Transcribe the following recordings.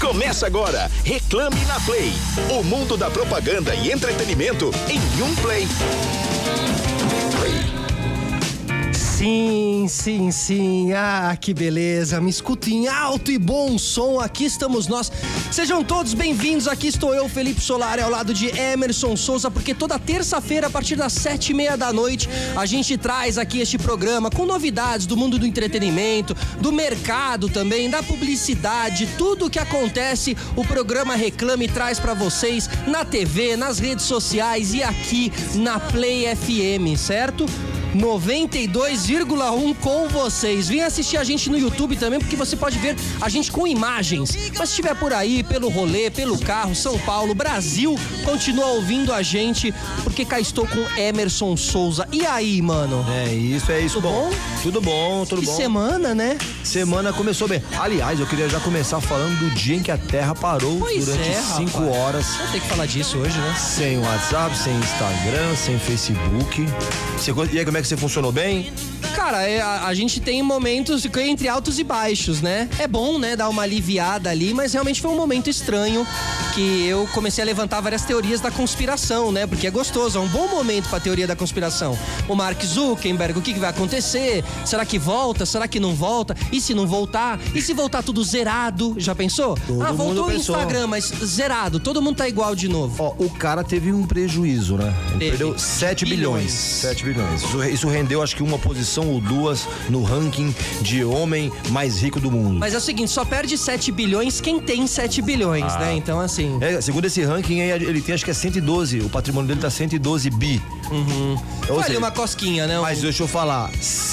Começa agora, Reclame na Play. O mundo da propaganda e entretenimento em um play. Sim, sim, sim. Ah, que beleza. Me escutem alto e bom som. Aqui estamos nós. Sejam todos bem-vindos. Aqui estou eu, Felipe Solari, ao lado de Emerson Souza, porque toda terça-feira, a partir das sete e meia da noite, a gente traz aqui este programa com novidades do mundo do entretenimento, do mercado também, da publicidade, tudo o que acontece. O programa Reclame traz para vocês na TV, nas redes sociais e aqui na Play FM, certo? 92,1 com vocês. Vem assistir a gente no YouTube também, porque você pode ver a gente com imagens. Mas se estiver por aí, pelo rolê, pelo carro, São Paulo, Brasil, continua ouvindo a gente, porque cá estou com Emerson Souza. E aí, mano? É isso, é isso. Tudo bom? Tudo bom, tudo que bom. semana, né? Semana começou bem. Aliás, eu queria já começar falando do dia em que a Terra parou Pois durante é, cinco rapaz. horas. Vou ter que falar disso hoje, né? Sem WhatsApp, sem Instagram, sem Facebook. E aí, como é que você funcionou bem? Cara, é, a, a gente tem momentos entre altos e baixos, né? É bom, né, dar uma aliviada ali, mas realmente foi um momento estranho que eu comecei a levantar várias teorias da conspiração, né? Porque é gostoso, é um bom momento pra teoria da conspiração. O Mark Zuckerberg, o que, que vai acontecer? Será que volta? Será que não volta? E se não voltar? E se voltar tudo zerado? Já pensou? Todo ah, voltou o. Instagram, mas zerado. Todo mundo tá igual de novo. Ó, o cara teve um prejuízo, né? Ele Teve. perdeu 7 bilhões. Bilhões. 7 bilhões. Isso, isso rendeu, acho que uma posição ou duas no ranking de homem mais rico do mundo. Mas é o seguinte, só perde 7 bilhões quem tem 7 bilhões, né? Então, assim. É, segundo esse ranking, ele tem acho que é 112. O patrimônio dele tá 112 bi. Ou Olha seja, uma cosquinha, né? Mas deixa eu falar,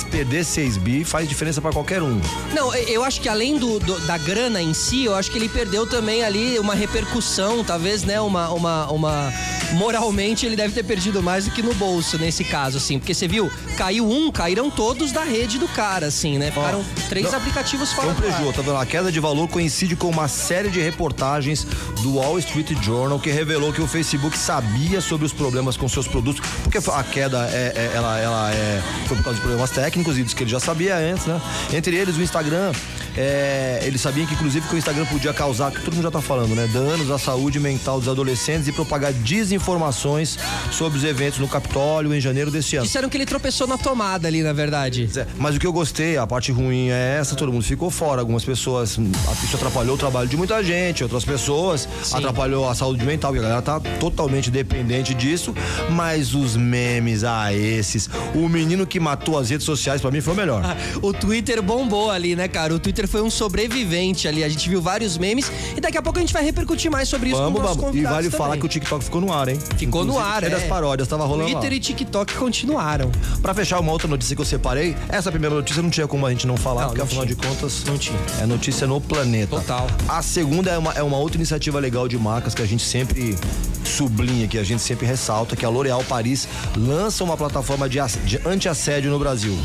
perder 6 bi faz diferença pra qualquer um. Não, eu acho que além do, do- da grana em si, eu acho que ele perdeu também ali uma repercussão, talvez, né? Uma, uma, uma. Moralmente, ele deve ter perdido mais do que no bolso nesse caso, assim. Porque você viu, caiu um, caíram todos da rede do cara, assim, né? Ficaram três não, aplicativos fora um ar. prejuízo, tá vendo? A queda de valor coincide com uma série de reportagens do Wall Street Journal que revelou que o Facebook sabia sobre os problemas com seus produtos, porque a queda é, é- ela, ela é, foi por causa de problemas técnicos e diz que ele já sabia antes, né? Entre eles, o Instagram, é, eles sabiam que inclusive que o Instagram podia causar, que todo mundo já tá falando, né? Danos à saúde mental dos adolescentes e propagar desinformações sobre os eventos no Capitólio em janeiro desse ano. Disseram que ele tropeçou na tomada ali, na verdade. É, Mas o que eu gostei, a parte ruim é essa, todo mundo ficou fora. Algumas pessoas, isso atrapalhou o trabalho de muita gente, outras pessoas Sim. atrapalhou a saúde mental, porque a galera tá totalmente dependente disso. Mas os memes, ah, esses. O menino que matou as redes sociais, pra mim, foi o melhor. O Twitter bombou ali, né, cara? O Twitter foi um sobrevivente ali. A gente viu vários memes e daqui a pouco a gente vai repercutir mais sobre isso Vamos, com vamos. E vale falar também. que o TikTok ficou no ar, hein? Ficou no Inclusive, ar, é. é. das paródias, tava rolando Twitter lá. e TikTok continuaram. Pra fechar uma outra notícia que eu separei, essa primeira notícia não tinha como a gente não falar, Não, porque não afinal tinha. de contas. Não tinha. É notícia no planeta. Total. A segunda é uma, é uma outra iniciativa legal de marcas que a gente sempre sublinha, que a gente sempre ressalta, que a L'Oréal Paris lança uma plataforma de, de anti-assédio no Brasil.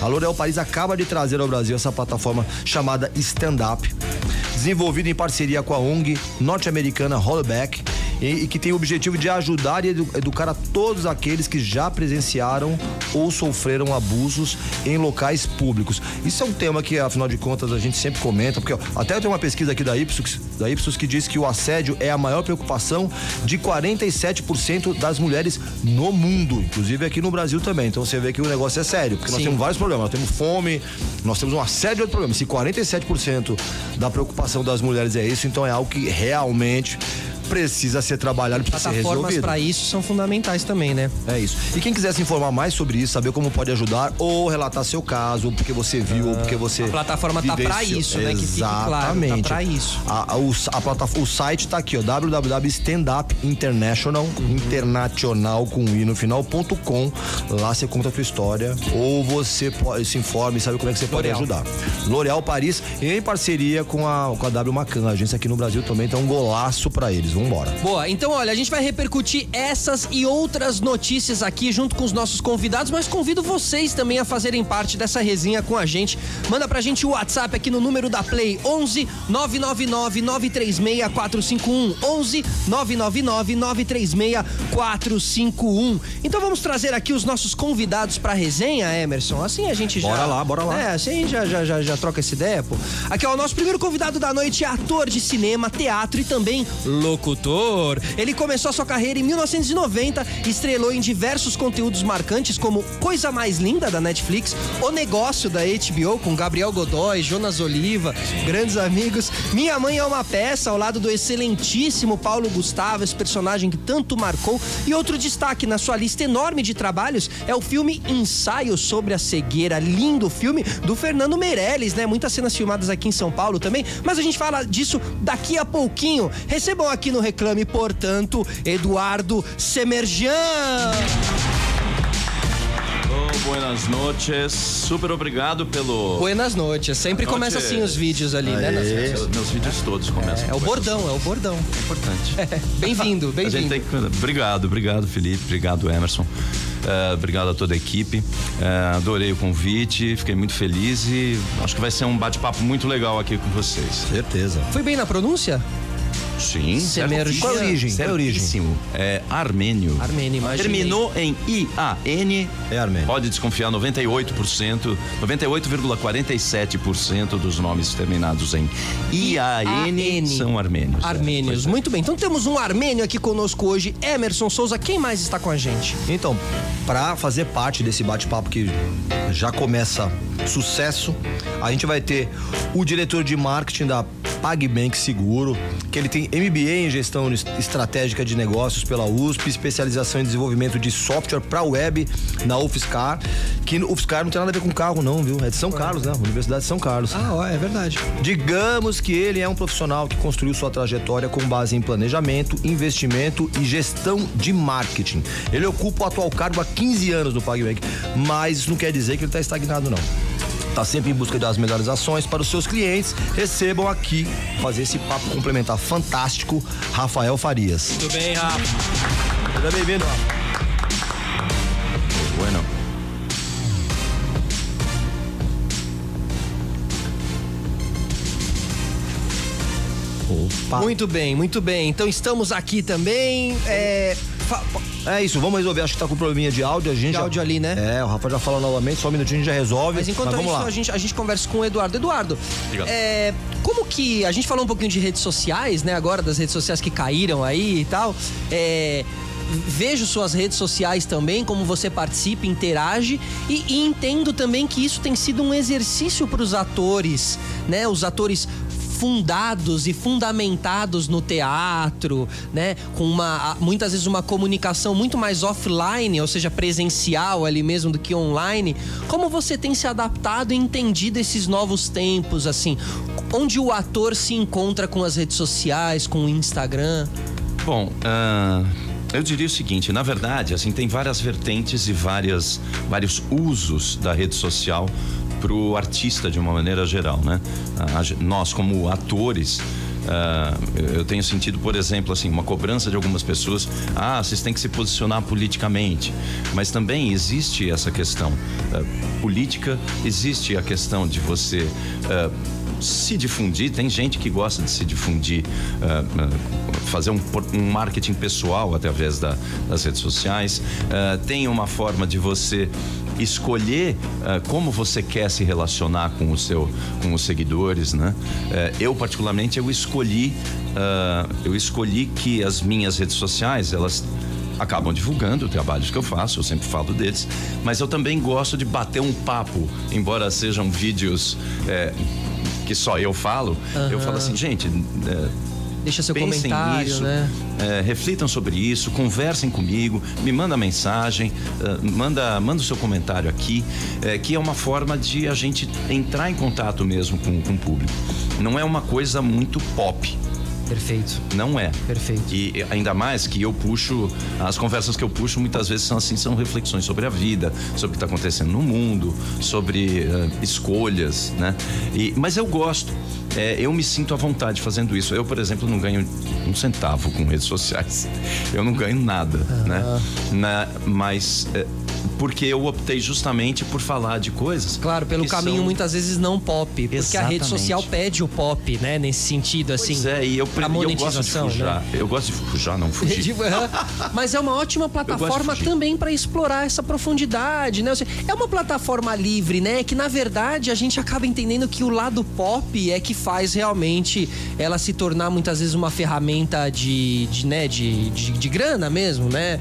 A L'Oréal Paris acaba de trazer ao Brasil essa plataforma chamada Stand Up, desenvolvida em parceria com a ONG norte-americana Hollback e, e que tem o objetivo de ajudar e edu- educar a todos aqueles que já presenciaram ou sofreram abusos em locais públicos. Isso é um tema que, afinal de contas, a gente sempre comenta, porque ó, até tem uma pesquisa aqui da Ipsos, da Ipsos que diz que o assédio é a maior preocupação de 47% das mulheres no mundo, inclusive aqui no Brasil também. Então você vê que o negócio é sério, porque nós Sim. temos vários problemas. Nós temos fome, nós temos uma série de outros problemas. Se 47% da preocupação das mulheres é isso, então é algo que realmente precisa ser trabalhado, precisa ser Plataformas resolvido. pra isso são fundamentais também, né? É isso. E quem quiser se informar mais sobre isso, saber como pode ajudar ou relatar seu caso, ou porque você viu, ou porque você. A plataforma tá pra vivenciou. isso, né? Que fique claro, tá Exatamente. pra isso. A, a- o, a plataforma, o site tá aqui, ó. www.standupinternational, Uhum. internacional com i no final.com. Lá você conta a sua história, ou você pode, se informe e sabe como é que você pode ajudar. L'Oréal Paris, em parceria com a, com a W Macan, a agência aqui no Brasil também, então um golaço pra eles. Vambora. Boa, então olha, a gente vai repercutir essas e outras notícias aqui junto com os nossos convidados, mas convido vocês também a fazerem parte dessa resenha com a gente. Manda pra gente o WhatsApp aqui no número da Play 11 999 936 451 11 999 936 451. Então vamos trazer aqui os nossos convidados pra resenha, Emerson. Assim a gente já Bora lá, bora lá. É, assim já já já, já troca essa ideia, pô. Aqui ó, o nosso primeiro convidado da noite é ator de cinema, teatro e também locutor. Ele começou a sua carreira em 1990, estrelou em diversos conteúdos marcantes como Coisa Mais Linda da Netflix, O Negócio da HBO com Gabriel Godoy, Jonas Oliva, grandes amigos. Minha Mãe é uma peça ao lado do excelentíssimo Paulo Gustavo, esse personagem que tanto marcou. E outro destaque na sua lista enorme de trabalhos é o filme Ensaio sobre a Cegueira, lindo filme do Fernando Meirelles, né? Muitas cenas filmadas aqui em São Paulo também, mas a gente fala disso daqui a pouquinho. Recebam aqui no Reclame, portanto, Eduardo Semerjan. Oh, buenas noches. Super obrigado pelo. Buenas noites. Sempre Boa começa noite. assim os vídeos ali, né? nas- Meus, vídeos todos começam. É o com bordão, é o bordão. essa- Importante. Bem-vindo, bem-vindo. tem. Obrigado, obrigado, Felipe. Obrigado, Emerson. Eh, obrigado a toda a equipe. Eh, adorei o convite, fiquei muito feliz e acho que vai ser um bate-papo muito legal aqui com vocês. Certeza. Foi bem na pronúncia? Sim. Semerjan. Qual a origem? Qual a origem? É armênio. Armênio, imaginei. Terminou em I-A-N. É armênio. Pode desconfiar 98%, 98,47% dos nomes terminados em I-A-N I-A-N. são armênios. É, Armênios. pois é. Muito bem. Então temos um armênio aqui conosco hoje, Emerson Souza. Quem mais está com a gente? Então, para fazer parte desse bate-papo que já começa sucesso, a gente vai ter o diretor de marketing da PagBank Seguro, que ele tem MBA em gestão es- estratégica de negócios pela USP, especialização em desenvolvimento de software para web na UFSCar, que UFSCar não tem nada a ver com carro não, viu? É de São Carlos, né? Universidade de São Carlos. Ah, ó, é verdade. Digamos que ele é um profissional que construiu sua trajetória com base em planejamento, investimento e gestão de marketing. Ele ocupa o atual cargo há 15 anos no PagBank, mas isso não quer dizer que ele está estagnado, não. Está sempre em busca das melhores ações para os seus clientes. Recebam aqui, fazer esse papo complementar fantástico, Rafael Farias. Tudo bem, Rafa. Seja bem-vindo, Rafa. Bueno. Opa. Muito bem, muito bem. Então estamos aqui também. É, É isso, vamos resolver. Acho que tá com probleminha de áudio. A gente De já- áudio ali, né? É, o Rafa já fala novamente, só um minutinho a gente já resolve. Mas enquanto vamos isso, lá. a gente, a gente conversa com o Eduardo. Eduardo, é, como que. A gente falou um pouquinho de redes sociais, né? Agora, das redes sociais que caíram aí e tal. É, vejo suas redes sociais também, como você participa, interage e, e entendo também que isso tem sido um exercício para os atores, né? Os atores fundados e fundamentados no teatro, né? Com uma muitas vezes uma comunicação muito mais offline, ou seja, presencial ali mesmo do que online. Como você tem se adaptado e entendido esses novos tempos assim? Onde o ator se encontra com as redes sociais, com o Instagram? Bom, ah, eu diria o seguinte, na verdade, assim, tem várias vertentes e várias, vários usos da rede social para o artista de uma maneira geral, né? Nós, como atores, ah, eu tenho sentido, por exemplo, assim, uma cobrança de algumas pessoas. Ah, vocês têm que se posicionar politicamente. Mas também existe essa questão ah, política, existe a questão de você ah, se difundir, tem gente que gosta de se difundir, ah, fazer um, um marketing pessoal através da- das redes sociais. Ah, tem uma forma de você escolher como você quer se relacionar com o seu com os seguidores, né? Eh, eu particularmente eu escolhi eu escolhi que as minhas redes sociais elas acabam divulgando trabalhos que eu faço, eu sempre falo deles, mas eu também gosto de bater um papo, embora sejam vídeos eh, que só eu falo, eu falo assim, gente, eh, Deixa seu pensem comentário, nisso, né? eh, reflitam sobre isso, conversem comigo, me manda mensagem, eh, manda, manda o seu comentário aqui, eh, que é uma forma de a gente entrar em contato mesmo com, com o público. Não é uma coisa muito pop. Perfeito. Não é. Perfeito. E ainda mais que eu puxo, as conversas que eu puxo muitas vezes são assim, são reflexões sobre a vida, sobre o que está acontecendo no mundo, sobre uh, escolhas, né? E, mas eu gosto. É, eu me sinto à vontade fazendo isso. Eu, por exemplo, não ganho um centavo com redes sociais. Eu não ganho nada, né? Na, mas é, porque eu optei justamente por falar de coisas. Claro, pelo caminho são... muitas vezes não pop, porque Exatamente. a rede social pede o pop, né, nesse sentido assim. Pois é, e eu, a monetização, eu gosto de fujar. Né? Eu gosto de fujar, não fugir. Mas é uma ótima plataforma também para explorar essa profundidade, né? É uma plataforma livre, né, que na verdade a gente acaba entendendo que o lado pop é que faz realmente ela se tornar muitas vezes uma ferramenta de, de né, de, de, de grana mesmo, né?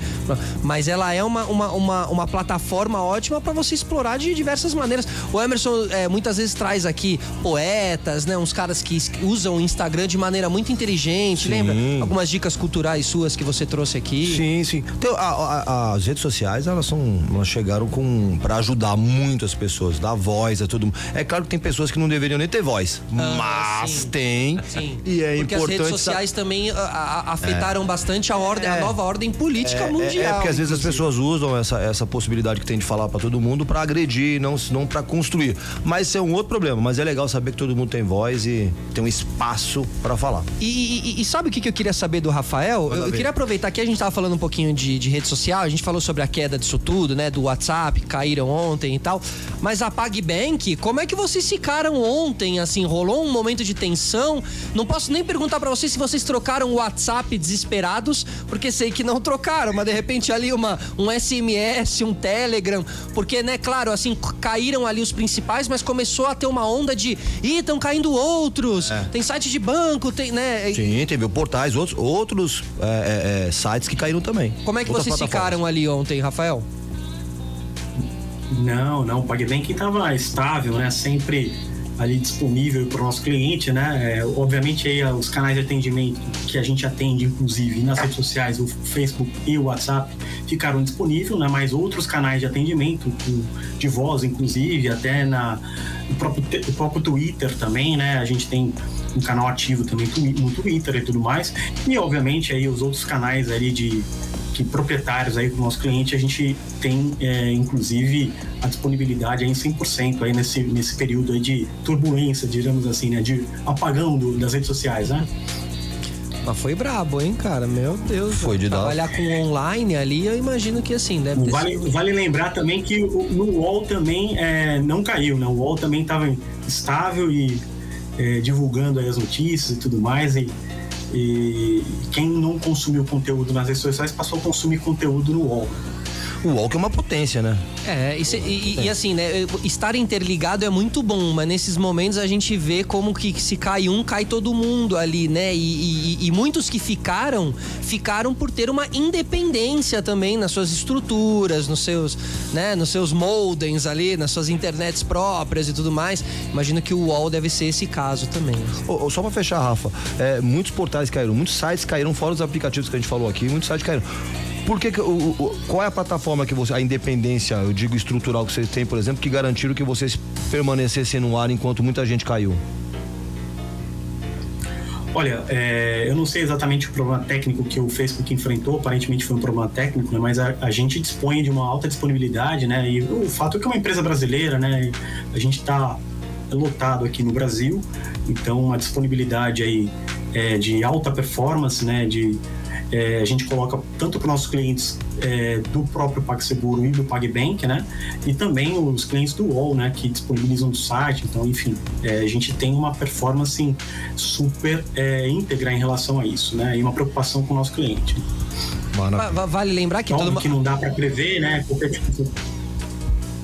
Mas ela é uma, uma, uma, uma plataforma ótima para você explorar de diversas maneiras. O Emerson é, muitas vezes traz aqui poetas, né? Uns caras que usam o Instagram de maneira muito inteligente, sim. lembra? Algumas dicas culturais suas que você trouxe aqui. Sim, sim. Então, a, a, as redes sociais, elas são. Elas chegaram com. para ajudar muito as pessoas, dar voz a todo mundo. É claro que tem pessoas que não deveriam nem ter voz. Ah, mas sim. tem. Sim. E é porque importante. As redes sociais também a, a, afetaram é. bastante a ordem, é. a nova ordem política é, mundial. É, porque às vezes as pessoas usam essa, essa possibilidade que tem de falar para todo mundo para agredir, não, não para construir. Mas isso é um outro problema. Mas é legal saber que todo mundo tem voz e tem um espaço para falar. E, e, e, sabe o que, que eu queria saber do Rafael? Eu, eu, queria aproveitar que a gente tava falando um pouquinho de, de rede social, a gente falou sobre a queda disso tudo, né? Do WhatsApp, caíram ontem e tal. Mas a PagBank, como é que vocês ficaram ontem? Assim, rolou um momento de tensão? Não posso nem perguntar para vocês se vocês trocaram o WhatsApp desesperados, porque sei que não trocaram, mas de repente ali uma, um SMS, um Telegram, porque, né, claro, assim, caíram ali os principais, mas começou a ter uma onda de, ih, estão caindo outros, é. tem site de banco, tem, né? Sim, teve portais, outros, outros é, é, é, sites que caíram também. Como é que vocês ficaram ali ontem, Rafael? Não, não, o PagBank estava estável, né, sempre ali disponível para o nosso cliente, né? É, obviamente aí os canais de atendimento que a gente atende, inclusive nas redes sociais, o Facebook e o WhatsApp, ficaram disponíveis, né? Mas outros canais de atendimento, de voz, inclusive, até na o próprio, o próprio Twitter também, né? A gente tem um canal ativo também no Twitter e tudo mais. E obviamente aí os outros canais ali de que proprietários aí do nosso cliente, a gente tem, é, inclusive, a disponibilidade aí em 100% aí nesse, nesse período aí de turbulência, digamos assim, né? De apagão do, das redes sociais, né? Mas foi brabo, hein, cara? Meu Deus. Foi de Trabalhar dar. com online ali, eu imagino que assim, deve ter vale, sido... vale lembrar também que no UOL também é, não caiu, né? O UOL também estava estável e é, divulgando as notícias e tudo mais. E e quem não consumiu conteúdo nas redes sociais passou a consumir conteúdo no UOL. O UOL que é uma potência, né? É, e, e, e, assim, né? Estar interligado é muito bom, mas nesses momentos a gente vê como que se cai um, cai todo mundo ali, né? E, e, muitos que ficaram, ficaram por ter uma independência também nas suas estruturas, nos seus, né? Nos seus modems ali, nas suas internets próprias e tudo mais. Imagino que o UOL deve ser esse caso também. Oh, oh, só pra fechar, Rafa, é, muitos portais caíram, muitos sites caíram, fora os aplicativos que a gente falou aqui, muitos sites caíram. Por que, o, o, qual é a plataforma que você, a independência, eu digo estrutural que vocês têm, por exemplo, que garantiram que vocês permanecessem no ar enquanto muita gente caiu? Olha, é, eu não sei exatamente o problema técnico que o Facebook enfrentou, aparentemente foi um problema técnico, né, mas a, a, gente dispõe de uma alta disponibilidade, né? E o fato é que é uma empresa brasileira, né? A gente está lotado aqui no Brasil, então uma disponibilidade aí é, de alta performance, né? De é, a gente coloca tanto para nossos clientes é, do próprio PagSeguro e do PagBank, né? E também os clientes do UOL, né? Que disponibilizam do site. Então, enfim, é, a gente tem uma performance super é, íntegra em relação a isso, né? E uma preocupação com o nosso cliente. Vale lembrar que... Óbvio todo... que não dá para prever, né? Qualquer tipo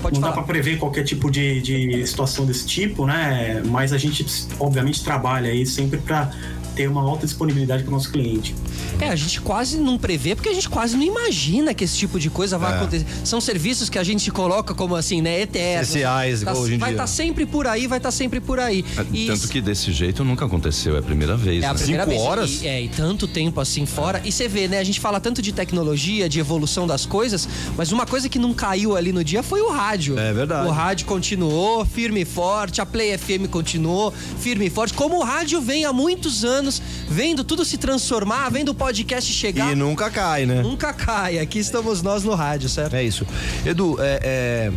Pode não falar. dá para prever qualquer tipo de, de situação desse tipo, né? Mas a gente, obviamente, trabalha aí sempre para ter uma alta disponibilidade para o nosso cliente. É, a gente quase não prevê, porque a gente quase não imagina que esse tipo de coisa vai é. acontecer. São serviços que a gente coloca como assim, né, eternos. Essenciais, tá, hoje em Vai estar tá sempre por aí, vai estar tá sempre por aí. É, e tanto que desse jeito nunca aconteceu, é a primeira vez. É a né? primeira Cinco vez. horas? E, é, e tanto tempo assim fora. E você vê, né, a gente fala tanto de tecnologia, de evolução das coisas, mas uma coisa que não caiu ali no dia foi o rádio. É verdade. O rádio continuou firme e forte, a Play FM continuou firme e forte, como o rádio vem há muitos anos anos, vendo tudo se transformar, vendo o podcast chegar. E nunca cai, né? Nunca cai. Aqui estamos nós no rádio, certo? É isso. Edu, é, é,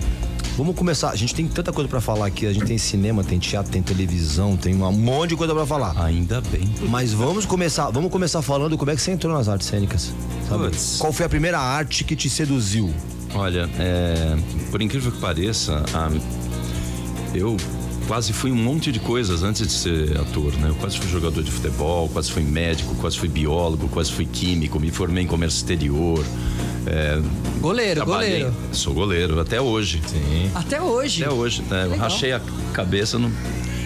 vamos começar. A gente tem tanta coisa pra falar aqui. A gente tem cinema, tem teatro, tem televisão, tem um monte de coisa pra falar. Ainda bem. Mas vamos começar, vamos começar falando como é que você entrou nas artes cênicas. Qual foi a primeira arte que te seduziu? Olha, é, por incrível que pareça, a- eu quase fui um monte de coisas antes de ser ator, né? Eu quase fui jogador de futebol, quase fui médico, quase fui biólogo, quase fui químico, me formei em comércio exterior. é, Goleiro, trabalhei- goleiro. Sou goleiro, até hoje. Sim. Até hoje. Até hoje, né? Eu rachei a cabeça no.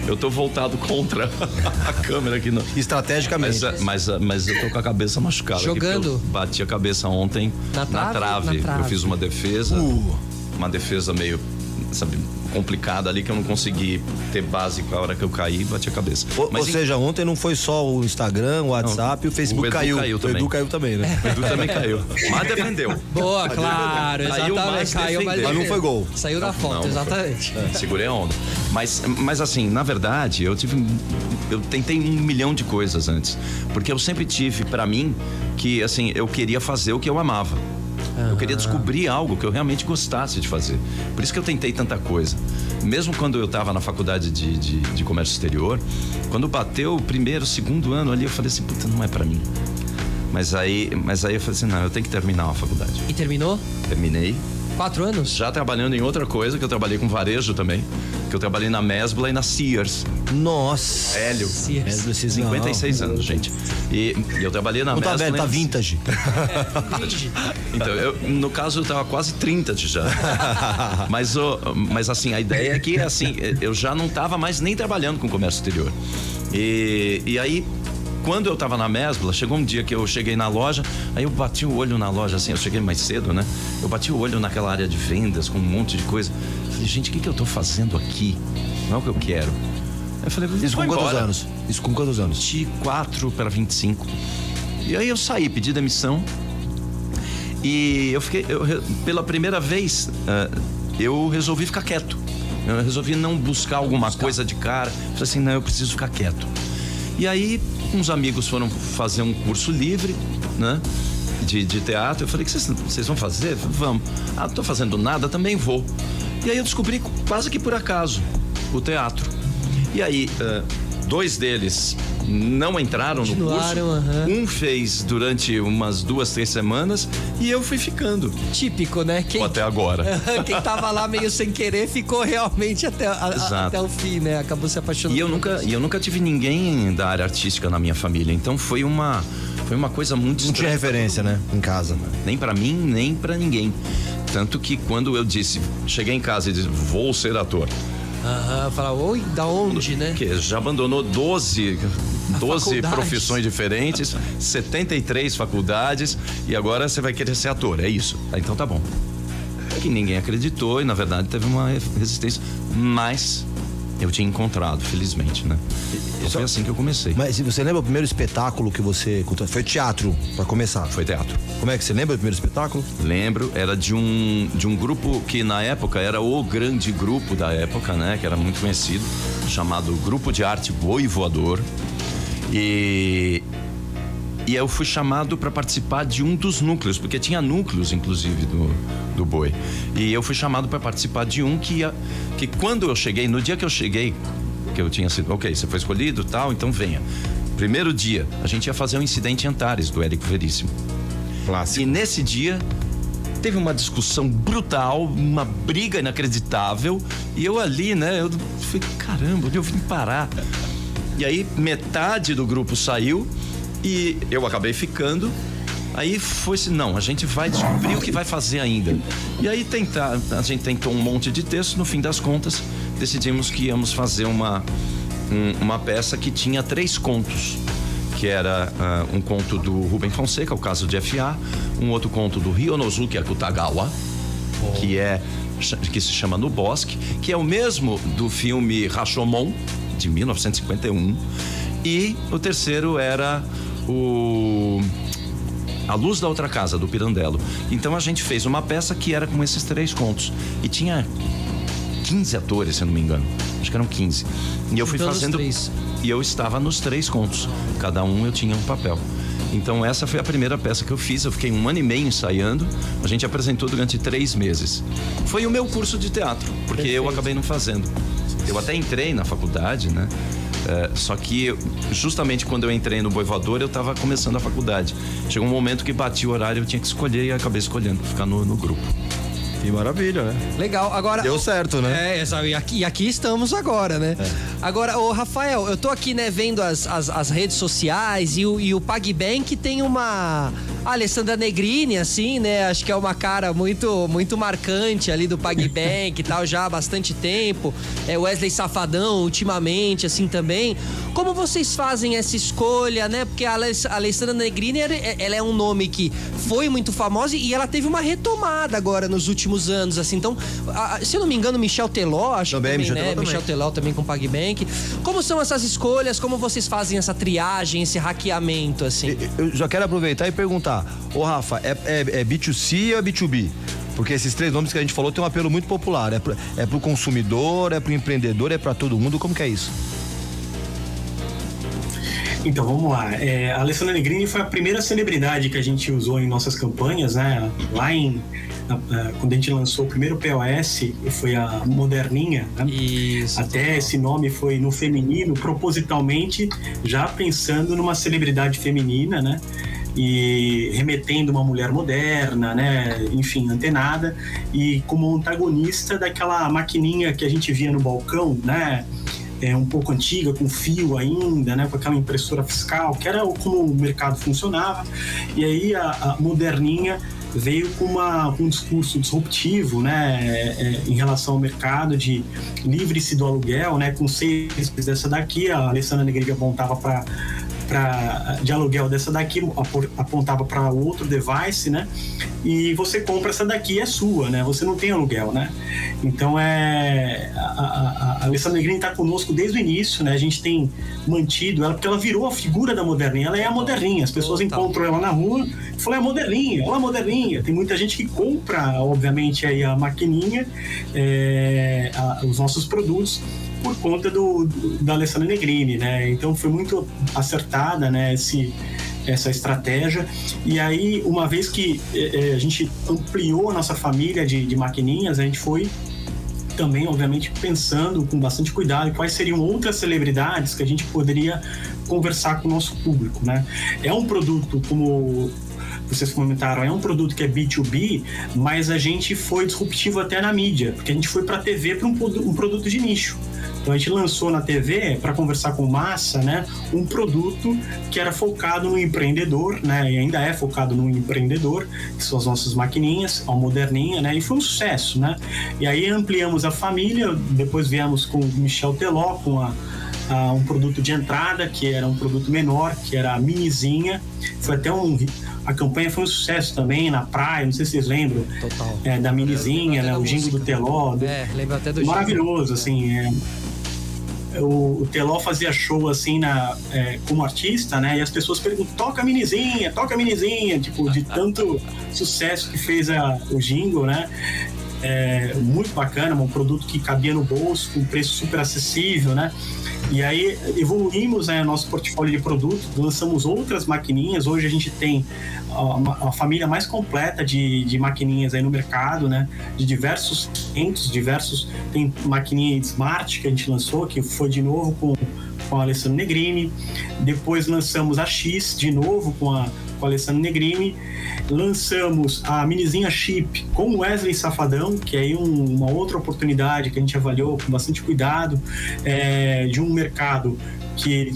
Eu tô voltado contra a câmera aqui. No... Estrategicamente. Mas, mas, mas eu tô com a cabeça machucada. Jogando? Bati a cabeça ontem Na na, trave? trave. Na trave. Eu fiz uma defesa. Uh. Uma defesa meio, sabe, complicada ali que eu não consegui ter base com a hora que eu caí e bati a cabeça. Ou, mas ou em- seja, ontem não foi só o Instagram, o WhatsApp, o Facebook o Edu caiu. caiu o também. Edu caiu também, né? o Edu também caiu. Mas defendeu. Boa, claro, Caiu, exatamente. mas Caiu, mas, defendeu. Mas não foi gol. Saiu da foto, Não, não exatamente. É, segurei a onda. Mas, mas assim, na verdade, eu tive. Eu tentei um milhão de coisas antes. Porque eu sempre tive pra mim que, assim, eu queria fazer o que eu amava. Eu queria descobrir algo que eu realmente gostasse de fazer. Por isso que eu tentei tanta coisa. Mesmo quando eu estava na faculdade de, de, de comércio exterior, quando bateu o primeiro, segundo ano ali, eu falei assim, puta, não é pra mim. Mas aí, mas aí eu falei assim, não, eu tenho que terminar a faculdade. E terminou? Terminei, Quatro anos? já trabalhando em outra coisa, que eu trabalhei com varejo também. Que eu trabalhei na Mesbla e na Sears. Nossa. Velho. Sears. Desses 56 anos, gente. E, e eu trabalhei na Não tá Mesbla. velho, tá e na- vintage. É, Então, eu, no caso, eu tava quase 30 de já. mas, o, mas assim, a ideia é que assim, eu já não tava mais nem trabalhando com comércio exterior. E, e aí, quando eu tava na Mesbla, chegou um dia que eu cheguei na loja, aí eu bati o olho na loja, assim, eu cheguei mais cedo, né? Eu bati o olho naquela área de vendas com um monte de coisa. Falei, gente, o que, que eu tô fazendo aqui? Não é o que eu quero. Eu falei, Isso com quantos embora. anos? Isso com quantos anos? 24 para 25. E aí eu saí, pedi demissão. E eu fiquei, eu pela primeira vez, ah, eu resolvi ficar quieto. Eu resolvi não buscar alguma coisa de cara. Falei assim, não, eu preciso ficar quieto. E aí, uns amigos foram fazer um curso livre, né? De, de teatro. Eu falei, que vocês, vão fazer? Vamos. Ah, tô fazendo nada, também vou. E aí eu descobri quase que por acaso o teatro. E aí, ah, dois deles não entraram no curso. Continuaram, aham. Um fez durante umas duas, três semanas e eu fui ficando. Típico, né? Quem, Ou até agora. quem tava lá meio sem querer ficou realmente até, a- até o fim, né? Acabou se apaixonando. E eu por nunca, e eu nunca tive ninguém da área artística na minha família. Então foi uma, foi uma coisa muito Não tinha referência, né? Em casa. Nem pra mim, nem pra ninguém. Tanto que quando eu disse, cheguei em casa e disse, vou ser ator. Aham, falar, oi, da onde, né? Que já abandonou 12, 12 faculdades. profissões diferentes, 73 faculdades e agora você vai querer ser ator, é isso. Ah, então tá bom. Que ninguém acreditou e na verdade teve uma resistência, mas eu tinha encontrado, felizmente, né? E foi assim que eu comecei. Mas se você lembra o primeiro espetáculo que você. contou? Foi teatro, pra começar. Foi teatro. Como é que você lembra do primeiro espetáculo? Lembro, era de um, de um grupo que na época era o grande grupo da época, né? Que era muito conhecido, chamado Grupo de Arte Boi Voador. E, e eu fui chamado para participar de um dos núcleos, porque tinha núcleos, inclusive, do, do boi. E eu fui chamado para participar de um que, ia, que quando eu cheguei, no dia que eu cheguei, que eu tinha sido, ok, você foi escolhido tal, então venha. Primeiro dia, a gente ia fazer um incidente em Antares, do Érico Veríssimo. E nesse dia teve uma discussão brutal, uma briga inacreditável. E eu ali, né? Eu falei, caramba, onde eu vim parar? E aí metade do grupo saiu e eu acabei ficando. Aí foi assim, não, a gente vai descobrir o que vai fazer ainda. E aí tentar, a gente tentou um monte de texto, no fim das contas, decidimos que íamos fazer uma, um- uma peça que tinha três contos que era ah, um conto do Rubem Fonseca, o caso de FA, um outro conto do Ryonosuke Akutagawa, que é que se chama No Bosque, que é o mesmo do filme Rashomon de 1951, e o terceiro era o a Luz da Outra Casa, do Pirandello. Então a gente fez uma peça que era com esses três contos. E tinha 15 atores, se eu não me engano. Acho que eram 15. E eu fui fazendo. três. E eu estava nos três contos. Cada um eu tinha um papel. Então essa foi a primeira peça que eu fiz. Eu fiquei um ano e meio ensaiando. A gente apresentou durante três meses. Foi o meu curso de teatro, porque eu Perfeito. acabei não fazendo. Eu até entrei na faculdade, né? É, só que justamente quando eu entrei no Boivador, eu estava começando a faculdade. Chegou um momento que bati o horário, eu tinha que escolher e acabei escolhendo ficar no, no grupo. Que maravilha, né? Legal. Agora. Deu certo, né? É, e aqui, e aqui estamos agora, né? Agora, ô Rafael, eu tô aqui, né, vendo as, as, as redes sociais e o, e o PagBank tem uma. A Alessandra Negrini, assim, né? Acho que é uma cara muito muito marcante ali do PagBank e tal, já há bastante tempo. É Wesley Safadão, ultimamente, assim também. Como vocês fazem essa escolha, né? Porque a Aless- a Alessandra Negrini, ela é- um nome que foi muito famosa e ela teve uma retomada agora nos últimos anos, assim. Então, se eu não me engano, Michel Teló, acho Também, que também, Michel né? Teló também. Michel Teló também com PagBank. Como são essas escolhas? Como vocês fazem essa triagem, esse hackeamento, assim? Eu já quero aproveitar e perguntar, ô Rafa, é, é, é B2C ou é B2B? Porque esses três nomes que a gente falou têm um apelo muito popular. É pro, é pro consumidor, é pro empreendedor, é pra todo mundo. Como que é isso? Então, vamos lá. É, a Alessandra Negrini foi a primeira celebridade que a gente usou em nossas campanhas, né? Lá em. na- na- quando a gente lançou o primeiro POS, foi a Moderninha, né? Isso. Até esse nome foi no feminino, propositalmente, já pensando numa celebridade feminina, né? E remetendo uma mulher moderna, né? Enfim, antenada. E como antagonista daquela maquininha que a gente via no balcão, né? É, um pouco antiga, com fio ainda, né? Com aquela impressora fiscal, que era como o mercado funcionava. E aí a, a moderninha veio com, uma, com um discurso disruptivo, né, é, é, em relação ao mercado de livre-se do aluguel, né, com seis dessa daqui, a Alessandra Negrini apontava para para de aluguel dessa daqui apo- apontava para outro device, né? E você compra essa daqui é sua, né? Você não tem aluguel, né? Então é a, a, a Alessandra Negrini está conosco desde o início, né? A gente tem mantido ela porque ela virou a figura da moderninha. Ela é a moderninha. As pessoas Total. encontram ela na rua e falam é a moderninha, olha a moderninha. Tem muita gente que compra, obviamente, aí a maquininha, é, a- os nossos produtos por conta do, do- da Alessandra Negrini, né? Então foi muito acertada, né? Esse, essa estratégia. E aí, uma vez que eh, eh, a gente ampliou a nossa família de, de maquininhas, a gente foi também, obviamente, pensando com bastante cuidado quais seriam outras celebridades que a gente poderia conversar com o nosso público, né? É um produto, como vocês comentaram, é um produto que é B2B, mas a gente foi disruptivo até na mídia, porque a gente foi para a TV para um, um produto de nicho. Então a gente lançou na TV para conversar com massa, né, um produto que era focado no empreendedor, né, e ainda é focado no empreendedor, que são as nossas maquininhas, a moderninha, né, e foi um sucesso, né. E aí ampliamos a família, depois viemos com o Michel Teló com a a um produto de entrada, que era um produto menor, que era a minizinha. Foi até um. A campanha foi um sucesso também na praia, não sei se vocês lembram. Total. é, da minizinha, né? O jingo do. Teló. do- É, lembra até do maravilhoso, assim. é. O, Teló fazia show assim na, é, como artista, né? E as pessoas perguntam: toca a minizinha, toca a minizinha, tipo, de tanto sucesso que fez a, o jingle, né? É, muito bacana, um produto que cabia no bolso, com preço super acessível, né? E aí evoluímos né, nosso portfólio de produtos, lançamos outras maquininhas. Hoje a gente tem uma, uma família mais completa de, de maquininhas aí no mercado, né? De diversos clientes, diversos. Tem maquininha Smart que a gente lançou, que foi de novo com, com a Alessandro Negrini. Depois lançamos a X de novo com a, com a Alessandro Negrini. Lançamos a minizinha Chip com Wesley Safadão, que é um- uma outra oportunidade que a gente avaliou com bastante cuidado, é, de um mercado que ele-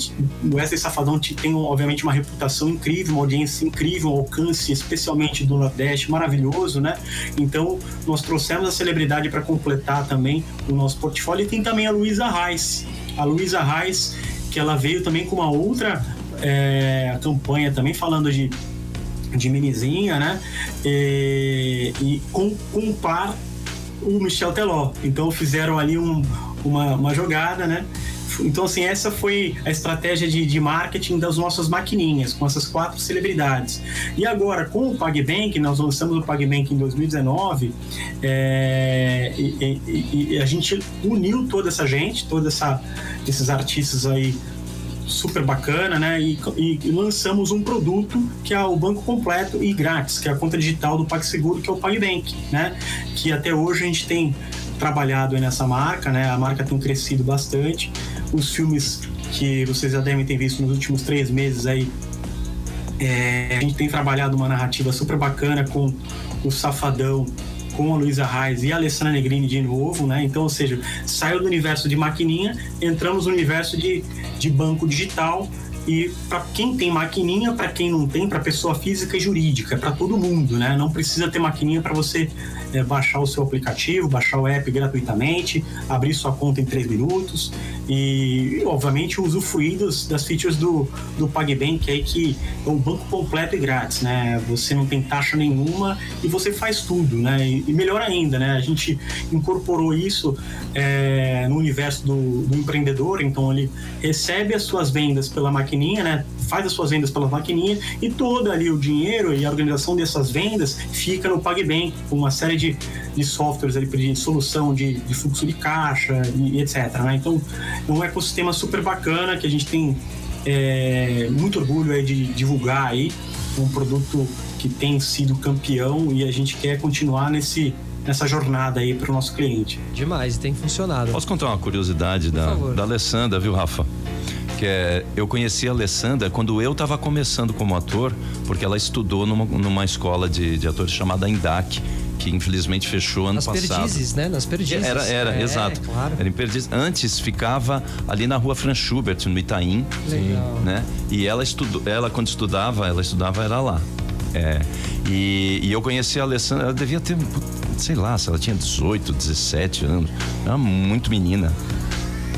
o Wesley Safadão te- tem, obviamente, uma reputação incrível, uma audiência incrível, um alcance, especialmente do Nordeste, maravilhoso, né? Então, nós trouxemos a celebridade para completar também o nosso portfólio. E tem também a Luísa Reis. A Luísa Reis, que ela veio também com uma outra é, campanha também, falando de de minizinha, né? E, e com, com um par o Michel Teló. Então fizeram ali um- uma, uma jogada, né? Então, assim, essa foi a estratégia de, de marketing das nossas maquininhas, com essas quatro celebridades. E agora, com o PagBank, nós lançamos o PagBank em 2019, é, e, e, e, a gente uniu toda essa gente, toda essa esses artistas aí super bacana, né? E, e, lançamos um produto que é o banco completo e grátis, que é a conta digital do PagSeguro, que é o PagBank, né? Que até hoje a gente tem trabalhado nessa marca, né? A marca tem crescido bastante. Os filmes que vocês já devem ter visto nos últimos três meses aí, é, a gente tem trabalhado uma narrativa super bacana com o Safadão com a Luísa Reis e a Alessandra Negrini de novo, né? Então, ou seja, saiu do universo de maquininha, entramos no universo de, de banco digital e para quem tem maquininha, para quem não tem, para pessoa física e jurídica, para todo mundo, né? Não precisa ter maquininha para você é, baixar o seu aplicativo, baixar o app gratuitamente, abrir sua conta em três minutos e, obviamente, usufruir dos, das features do, do PagBank, aí que é o banco completo e grátis, né? Você não tem taxa nenhuma e você faz tudo, né? E, e melhor ainda, né? A gente incorporou isso é, no universo do, do empreendedor, então ele recebe as suas vendas pela maquininha, né? Faz as suas vendas pela maquininha e todo ali o dinheiro e a organização dessas vendas fica no PagBank, com uma série de, de softwares ali de solução de, de fluxo de caixa e, e etc. Né? Então, é um ecossistema super bacana que a gente tem é, muito orgulho aí de divulgar aí um produto que tem sido campeão e a gente quer continuar nesse nessa jornada aí para o nosso cliente. Demais, tem funcionado. Posso contar uma curiosidade da, da Alessandra, viu, Rafa? Que é, eu conheci a Alessandra quando eu estava começando como ator, porque ela estudou numa, numa escola de, de atores chamada INDAC, que infelizmente fechou ano Nas passado. Nas Perdizes, né? Nas Perdizes. Era, era, é, exato. Claro. Era em Perdizes. Antes ficava ali na rua Franz Schubert, no Itaim. Legal. Né? E ela estudou, ela quando estudava, ela estudava era lá. É, e, e eu conheci a Alessandra, ela devia ter, sei lá, se ela tinha 18, 17 anos. Era muito menina.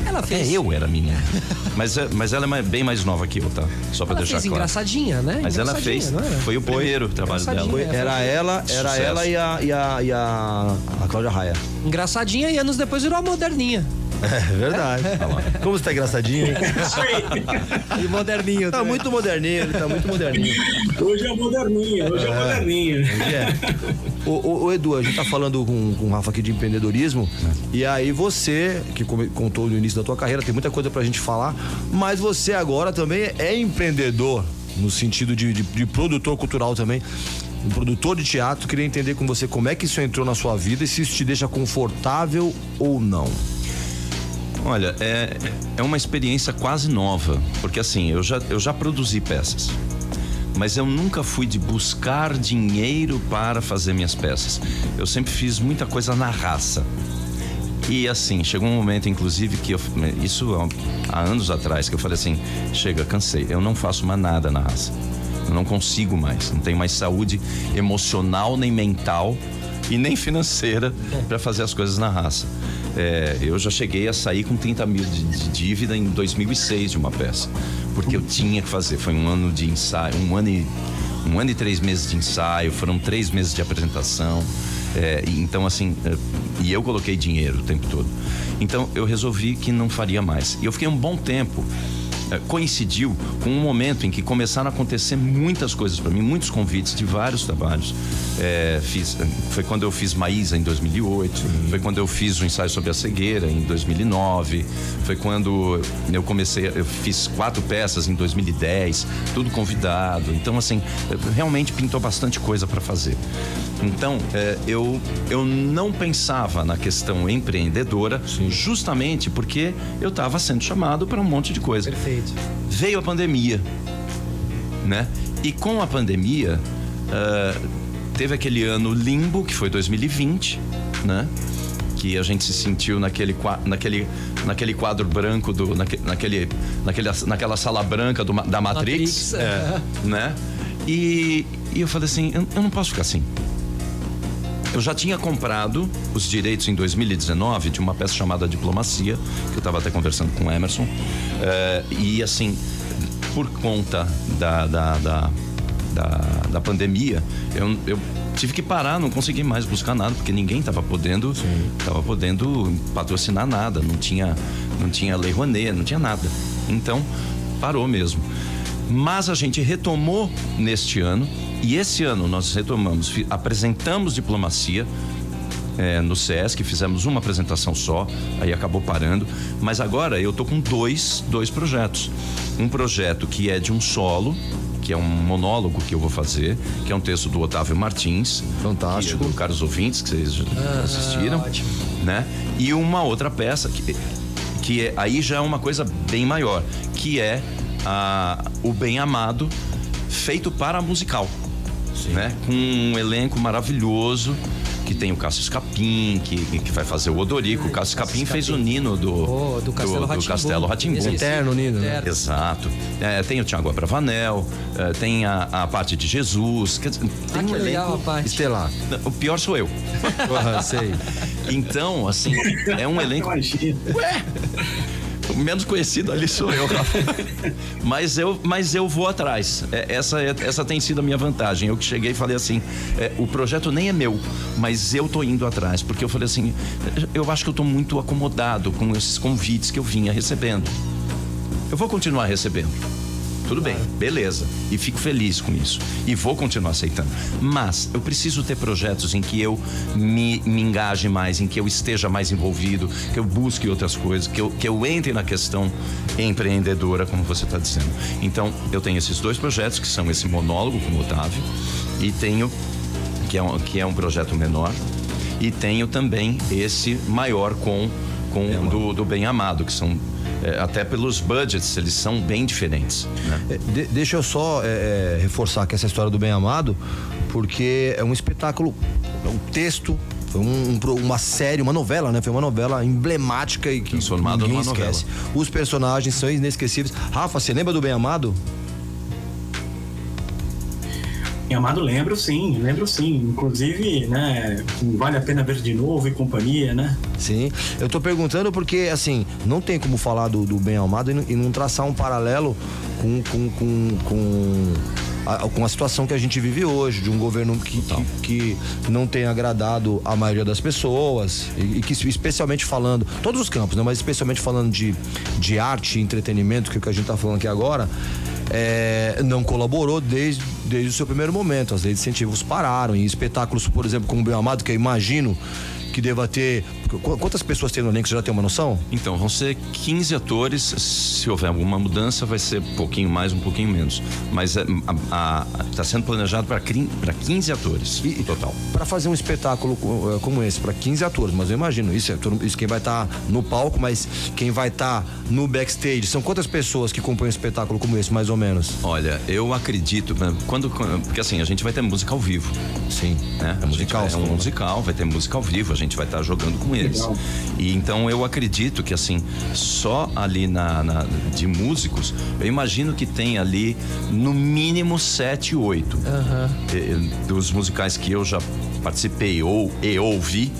Ela fez. É, eu era menina. mas, é, mas ela é bem mais nova que eu, tá? Só pra ela deixar fez claro. engraçadinha, né? Mas ela fez. Foi o primeiro trabalho dela. Foi, era ela, era Sucesso. ela e a, e a, e a, a Cláudia Raia. Engraçadinha e anos depois virou a moderninha. É verdade. Como você tá engraçadinho, hein? Isso aí. E moderninho. Tá também. muito moderninho, ele tá muito moderninho. Hoje é moderninho, hoje é, moderninho. É. O, o- o Edu, a gente tá falando com, com o Rafa aqui de empreendedorismo, e aí você, que contou no início da tua carreira, tem muita coisa pra gente falar, mas você agora também é empreendedor, no sentido de, de- de produtor cultural também. Um produtor de teatro, queria entender com você como é que isso entrou na sua vida e se isso te deixa confortável ou não. Olha, é, é uma experiência quase nova, porque assim, eu já, eu já produzi peças. Mas eu nunca fui de buscar dinheiro para fazer minhas peças. Eu sempre fiz muita coisa na raça. E assim, chegou um momento, inclusive, que eu. Isso há anos atrás, que eu falei assim: chega, cansei, eu não faço mais nada na raça. Eu não consigo mais, não tenho mais saúde emocional nem mental e nem financeira para fazer as coisas na raça. É, eu já cheguei a sair com 30 mil de, de dívida em 2006 de uma peça, porque eu tinha que fazer. Foi um ano de ensaio, um ano e, um ano e três meses de ensaio, foram três meses de apresentação. É, então, assim, é, e eu coloquei dinheiro o tempo todo. Então, eu resolvi que não faria mais. E eu fiquei um bom tempo coincidiu com um momento em que começaram a acontecer muitas coisas para mim, muitos convites de vários trabalhos. É, fiz, foi quando eu fiz Maísa em 2008, foi quando eu fiz o ensaio sobre a cegueira em 2009, foi quando eu comecei, eu fiz quatro peças em 2010, tudo convidado. Então, assim, realmente pintou bastante coisa para fazer. Então, é, eu, eu não pensava na questão empreendedora, justamente porque eu estava sendo chamado para um monte de coisa. Perfeito. Veio a pandemia, né? E com a pandemia, ah, teve aquele ano limbo, que foi 2020, né? Que a gente se sentiu naquele, naquele, naquele quadro branco, do, naque, naquele, naquele, naquela sala branca do da Matrix, Matrix, é, né? E, e eu falei assim, eu, eu não posso ficar assim. Eu já tinha comprado os direitos em 2019 de uma peça chamada Diplomacia, que eu estava até conversando com o Emerson. Eh, e assim, por conta da, da, da, da, da pandemia, eu, eu tive que parar, não consegui mais buscar nada, porque ninguém estava podendo, tava podendo patrocinar nada, não tinha, não tinha Lei Rouanet, não tinha nada. Então, parou mesmo. Mas a gente retomou neste ano, e esse ano nós retomamos, apresentamos diplomacia, é, no SESC, fizemos uma apresentação só, aí acabou parando. Mas agora eu tô com dois, dois projetos. Um projeto que é de um solo, que é um monólogo que eu vou fazer, que é um texto do Otávio Martins. Fantástico. Que é do Carlos Ouvintes, que vocês ah, assistiram. Ótimo. Né? E uma outra peça que, que é, aí já é uma coisa bem maior, que é a, o Bem Amado, feito para musical. Sim. Né? Com um elenco maravilhoso que tem o Cássio Escapim, que, que vai fazer o Odorico. o Cássio Escapim fez o Nino do, oh, do Castelo do, do Castelo Ratimbum. Eterno Nino, né? Exato. É, tem o Tiago Abravanel, é, tem a, a parte de Jesus. Quer dizer, tem ah, um elenco legal, parte. estelar. O pior sou eu. sei. Então, assim, é um elenco. Ué! O menos conhecido ali sou eu, mas eu, mas eu vou atrás. É, essa, é, essa tem sido a minha vantagem. Eu que cheguei e falei assim: é, o projeto nem é meu, mas eu tô indo atrás. Porque eu falei assim: eu acho que eu tô muito acomodado com esses convites que eu vinha recebendo. Eu vou continuar recebendo tudo bem, beleza. E fico feliz com isso. E vou continuar aceitando. Mas eu preciso ter projetos em que eu me, me engaje mais, em que eu esteja mais envolvido, que eu busque outras coisas, que eu, que eu entre na questão empreendedora, como você está dizendo. Então, eu tenho esses dois projetos, que são esse monólogo com o Otávio, e tenho, que é um, que é um projeto menor, e tenho também esse maior com, com do, do Bem Amado, que são é, até pelos budgets, eles são bem diferentes. Né? É, de, deixa eu só é, é reforçar que essa história do Bem Amado, porque é um espetáculo, é um texto foi um, uma série, uma novela, né? Foi uma novela emblemática e que ninguém esquece. Novela. Os personagens são inesquecíveis. Rafa, você lembra do Bem Amado? Em Amado lembro sim, lembro sim. Inclusive, né, vale a pena ver de novo e companhia, né? Sim. Eu tô perguntando porque, assim, não tem como falar do, do Bem Amado e não, e não traçar um paralelo com, com, com, com a, com a situação que a gente vive hoje, de um governo que, que, que, não tem agradado a maioria das pessoas e, e, que, especialmente falando, todos os campos, né, mas especialmente falando de, de arte e entretenimento, que é o que a gente está falando aqui agora, é, não colaborou desde, desde o seu primeiro momento. As leis de incentivos pararam. E espetáculos, por exemplo, como o Bem Amado, que eu imagino que deva ter. Quantas pessoas tem no elenco? Você já tem uma noção? Então, vão ser 15 atores. Se houver alguma mudança, vai ser um pouquinho mais, um pouquinho menos. Mas está sendo planejado para 15 atores e, total. Para fazer um espetáculo eh, como esse, para 15 atores, mas eu imagino, isso é isso quem vai estar tá no palco, mas quem vai estar tá no backstage. São quantas pessoas que compõem um espetáculo como esse, mais ou menos? Olha, eu acredito, né, quando. Porque assim, a gente vai ter música ao vivo. Sim. Né? É musical, é um musical, vai ter música ao vivo gente vai estar tá jogando com eles. Legal. E então eu acredito que assim, só ali na, na, de músicos, eu imagino que tem ali no mínimo sete, oito. Uhum. Dos musicais que eu já participei ou e ouvi,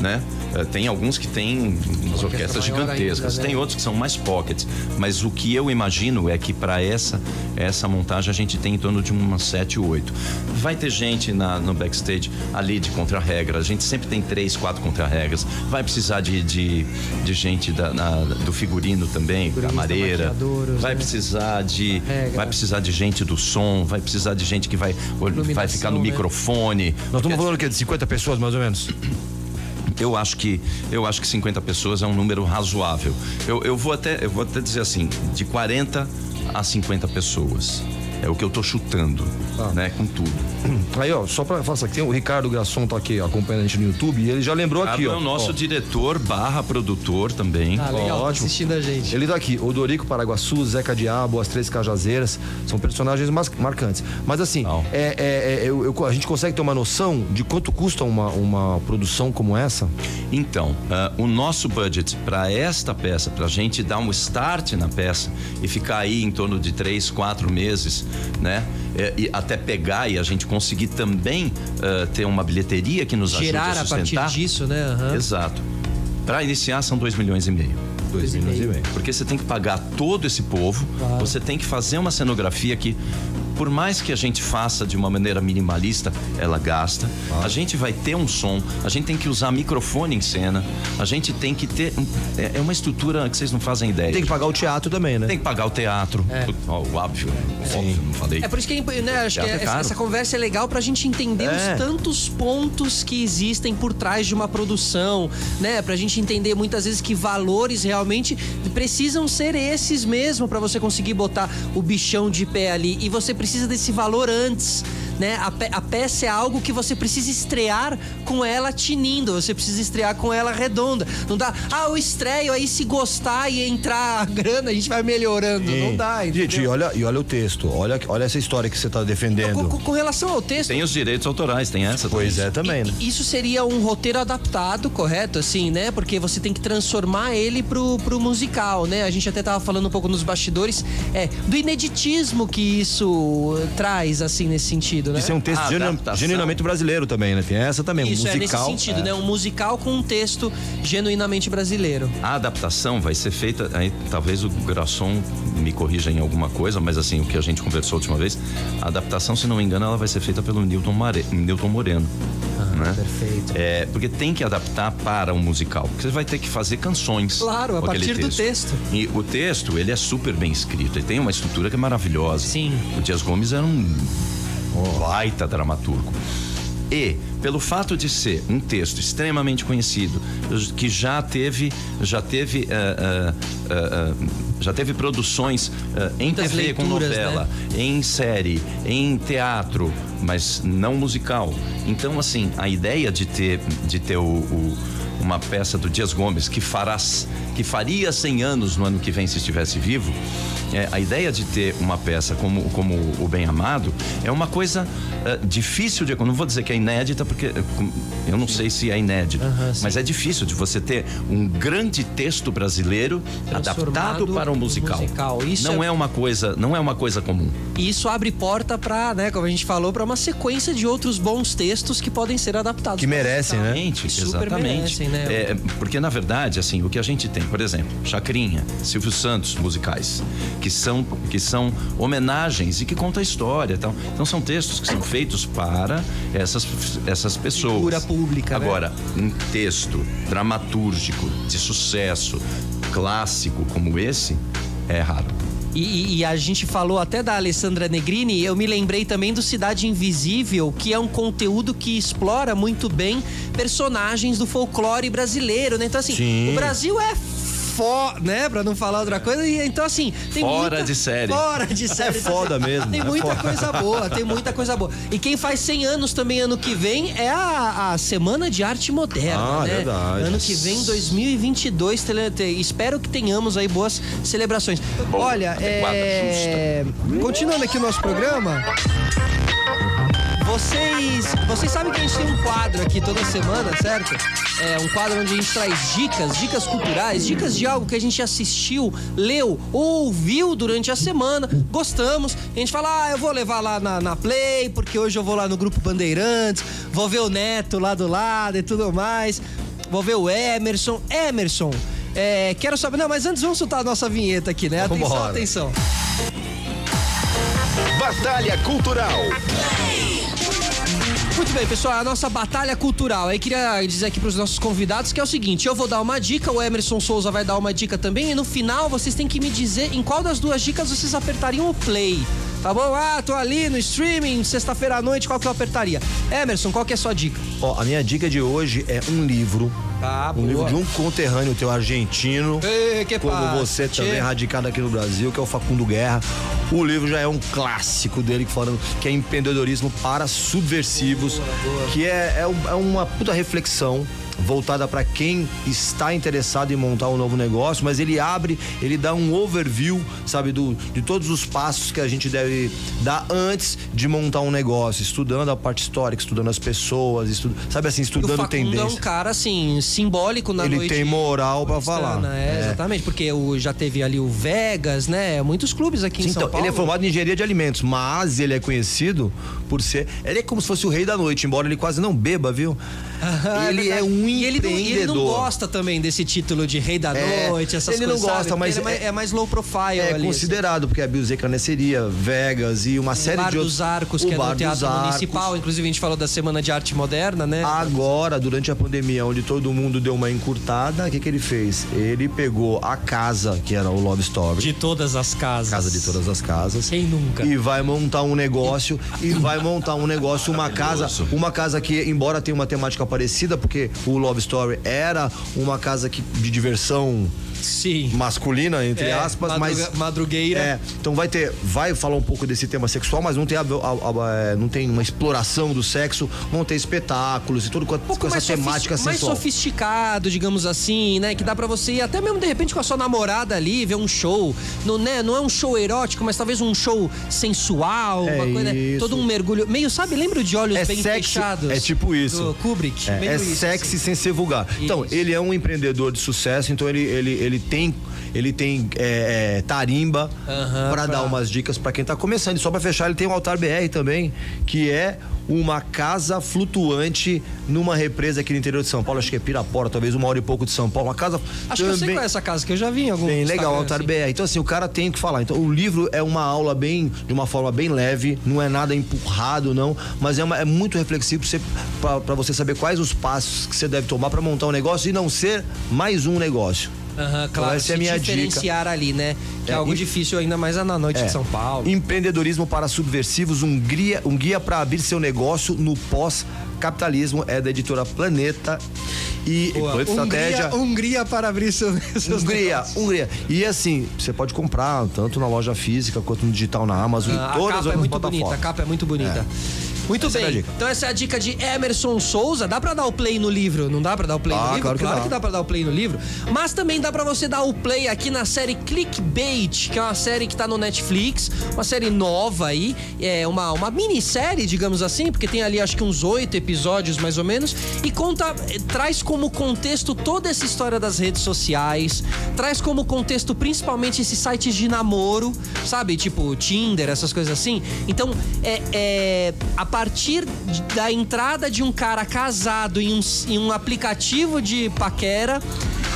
né? Eh, tem alguns que têm umas orquestras gigantescas, ainda, né? tem outros que são mais pockets. Mas o que eu imagino é que para essa essa montagem a gente tem em torno de umas 7 ou 8. Vai ter gente na, no backstage ali de contra-regra. A gente sempre tem três, quatro contra-regras. Vai precisar de, de, de gente da, na, do figurino também, da mareira. Vai né? precisar de. Vai precisar de gente do som, vai precisar de gente que vai, vai ficar no né? microfone. Nós estamos falando que de 50 pessoas mais ou menos? Eu acho que eu acho que 50 pessoas é um número razoável. Eu, eu vou até eu vou até dizer assim, de 40 a 50 pessoas. É o que eu tô chutando, ah. né? Com tudo. Aí, ó, só pra falar aqui, o Ricardo Grasson tá aqui acompanhando a gente no YouTube e ele já lembrou aqui, ó. é o nosso ó. diretor barra produtor também. Ah, legal, tá ótimo. assistindo a gente. Ele tá aqui, Odorico Paraguaçu, Zeca Diabo, As Três Cajazeiras, são personagens marcantes. Mas assim, é, é, é eu, eu, a gente consegue ter uma noção de quanto custa uma, uma produção como essa? Então, uh, o nosso budget para esta peça, pra gente dar um start na peça e ficar aí em torno de três, quatro meses, né? É, e até pegar e a gente conseguir também uh, ter uma bilheteria que nos Gerar ajude a sustentar. a partir disso, né? Uhum. Exato. Para iniciar são 2 milhões e meio. 2 milhões e meio. Porque você tem que pagar todo esse povo, claro. você tem que fazer uma cenografia que por mais que a gente faça de uma maneira minimalista, ela gasta. A gente vai ter um som, a gente tem que usar microfone em cena, a gente tem que ter. É é uma estrutura que vocês não fazem ideia. Tem que pagar o teatro também, né? Tem que pagar o teatro. Ó, o óbvio. Óbvio, não falei. É por isso que é né, acho que é essa, caro. essa conversa é legal pra gente entender É. os tantos pontos que existem por trás de uma produção, né? Pra gente entender muitas vezes que valores realmente precisam ser esses mesmo pra você conseguir botar o bichão de pé ali. E você precisa desse valor antes. Né? A, pe- a peça é algo que você precisa estrear com ela tinindo, você precisa estrear com ela redonda. Não dá, ah, eu estreio, aí se gostar e entrar a grana, a gente vai melhorando. Não dá, Gente, entendeu? e olha, e olha o texto. Olha, olha essa história que você tá defendendo. Com, com- com relação ao texto, Tem os direitos autorais, tem essa Pois também. é, também, né? isso seria um roteiro adaptado, correto? Assim, né? Porque você tem que transformar ele pro, pro musical, né? A gente até tava falando um pouco nos bastidores é, do ineditismo que isso traz, assim, nesse sentido, né? Isso é um texto A genu- genuinamente brasileiro também, né? Tem essa também, um Isso é nesse musical. sentido, né? Um musical com um texto genuinamente brasileiro. A adaptação vai ser feita, aí talvez o Grasson me corrija em alguma coisa, mas assim, o que a gente conversou a última vez, a adaptação, se não me engano, ela vai ser feita pelo Newton, Mare, Newton Moreno. né? perfeito. É, porque tem que adaptar para um musical. Porque você vai ter que fazer canções. Claro, a partir do texto. E o texto, ele é super bem escrito. Ele tem uma estrutura que é maravilhosa. Sim. O Dias Gomes era um baita dramaturgo. E, pelo fato de ser um texto extremamente conhecido, que já teve, já teve, eh, eh, eh, já teve produções eh, em TV com leituras, né? novela, em série, em teatro, mas não musical. Então, assim, a ideia de ter, de ter o, o- uma peça do Dias Gomes que fará, que faria 100 anos no ano que vem se estivesse vivo, é, a ideia de ter uma peça como, como o Bem Amado é uma coisa eh, difícil de. eu Não vou dizer que é inédita, porque eh, eu não sei se é inédito, Aham, sim. mas é difícil de você ter um grande texto brasileiro adaptado para um musical. musical. Isso não é- é... uma coisa, não é uma coisa comum. E isso abre porta pra, né, como a gente falou, pra uma sequência de outros bons textos que podem ser adaptados. Que merecem, né? Exatamente, Super exatamente. merecem, né? É, porque na verdade, assim, o que a gente tem, por exemplo, Chacrinha, Silvio Santos, musicais, que são que são homenagens e que contam a história, e tal. Então são textos que são feitos para essas essas pessoas. Figura pública, né? Agora, um texto dramatúrgico de sucesso, clássico como esse, é raro. E, e- a gente falou até da Alessandra Negrini, eu me lembrei também do Cidade Invisível, que é um conteúdo que explora muito bem personagens do folclore brasileiro, né? Então, assim, Sim. o Brasil é fó, né? Pra não falar outra coisa. E, então, assim, tem Fora muita- de série. Fora de série. É foda mesmo, Tem é muita foda. coisa boa, tem muita coisa boa. E quem faz 100 anos também ano que vem é a, a Semana de Arte Moderna, Ah, né? verdade. Ano que vem, 2022, tele- te- espero que tenhamos aí boas celebrações. Olha, adequada, é... continuando aqui o nosso programa. Vocês, vocês sabem que a gente tem um quadro aqui toda semana, certo? É um quadro onde a gente traz dicas, dicas culturais, dicas de algo que a gente assistiu, leu ou ouviu durante a semana, gostamos. A gente fala, ah, eu vou levar lá na, na Play, porque hoje eu vou lá no Grupo Bandeirantes, vou ver o Neto lá do lado e tudo mais. Vou ver o Emerson. Emerson, é, quero saber. Não, mas antes vamos soltar a nossa vinheta aqui, né? Atenção, Vambora. atenção. Batalha Cultural. Muito bem, pessoal, a nossa batalha cultural. Aí queria dizer aqui pros nossos convidados que é o seguinte: eu vou dar uma dica, o Emerson Souza vai dar uma dica também, e no final vocês têm que me dizer em qual das duas dicas vocês apertariam o play. Tá bom? Ah, tô ali no streaming, sexta-feira à noite, qual que eu apertaria? Emerson, qual que é a sua dica? Ó, a minha dica de hoje é um livro. Tá, um livro de um conterrâneo teu argentino. Ei, que como você tchê. também, radicado aqui no Brasil, que é o Facundo Guerra. O livro já é um clássico dele, falando que é empreendedorismo para subversivos, que é, é, é uma puta reflexão voltada para quem está interessado em montar um novo negócio, mas ele abre, ele dá um overview, sabe, do, de todos os passos que a gente deve dar antes de montar um negócio, estudando a parte histórica, estudando as pessoas, estu, sabe assim, E o estudando Facundo é um tendência. cara, assim, simbólico na Ele noite. tem moral pra falar. paulistana, É, exatamente, porque o, já teve ali o Vegas, né? Muitos clubes aqui em Sim, São então, Paulo. ele é formado em engenharia de alimentos, mas ele é conhecido por ser. Ele é como se fosse o rei da noite, embora ele quase não beba, viu? ele é um E ele, não, ele não gosta também desse título de rei da É, noite, essas ele não coisas. sabe? gosta, Porque mas ele é, mais, é- é mais low profile É ali. assim. considerado, porque a Bilzê Carneceria, Vegas e uma série Bar de outros. dos Arcos, o que é Bar no Teatro Arcos. Municipal. Inclusive, a gente falou da Semana de Arte Moderna, né? Agora, durante a pandemia, onde todo mundo deu uma encurtada, o que, que ele fez? Ele pegou a casa, que era o Love Story, De todas as casas. casa de todas as casas. Quem nunca? E vai montar um negócio, e vai montar um negócio, uma casa, uma casa que, embora tenha uma temática parecida, porque o Love Story era uma casa que, de diversão Sim. masculina, entre É, aspas, madruga- mas. madrugueira. É, então vai ter. Vai falar um pouco desse tema sexual, mas não tem, a- a- a- é, não tem uma exploração do sexo, vão ter espetáculos e tudo com, um com essa temática sofisti- mais sofisticado, digamos assim, né? Que dá pra você ir até mesmo de repente com a sua namorada ali, ver um show. Não, né? não é um show erótico, mas talvez um show sensual, É uma coisa, né? todo um mergulho. Meio, sabe, lembra de olhos É bem sexy, fechados? é tipo isso. Do Kubrick. É, é isso, sexy assim. Sem ser vulgar. Então, Isso. ele é um empreendedor de sucesso, então ele, ele, ele tem. Ele tem é, é, tarimba Aham, pra pra- dar umas dicas pra quem tá começando. E só pra fechar, ele tem o Altar BR também, que é uma casa flutuante numa represa aqui no interior de São Paulo. Acho que é Pirapora, talvez uma hora e pouco de São Paulo. Uma casa Acho que eu sei também- qual é essa casa, que eu já vi em algum Bem legal, Altar assim. BR. Então, assim, o cara tem que falar. Então, o livro é uma aula bem, de uma forma bem leve, não é nada empurrado, não, mas é, uma- é muito reflexivo pra você, saber quais os passos que você deve tomar pra montar um negócio e não ser mais um negócio. Aham, claro, essa é a se minha diferenciar ali, né? Que é, É, algo e- difícil ainda mais na noite É. de São Paulo. Empreendedorismo para subversivos, um guia, um guia para abrir seu negócio no pós-capitalismo, é da editora Planeta. E Boa. Estratégia. Hungria, Hungria para abrir seu, seus Hungria, negócios. Hungria. E assim, você pode comprar tanto na loja física quanto no digital na Amazon, Ah, em todas a as capa é muito plataformas. bonita, a capa é muito bonita. Muito Essa é bem. então essa é a dica de Emerson Souza. Dá pra dar o play no livro? Não dá pra dar o play Ah, no livro? claro que dá. dá pra dar o play no livro. Mas também dá pra você dar o play aqui na série Clickbait, que é uma série que tá no Netflix, uma série nova aí, é uma, uma minissérie, digamos assim, porque tem ali acho que uns oito episódios mais ou menos, e conta, eh, traz como contexto toda essa história das redes sociais, traz como contexto principalmente esses sites de namoro, sabe? Tipo Tinder, essas coisas assim. Então, é, é a partir da entrada de um cara casado em um, em um aplicativo de paquera,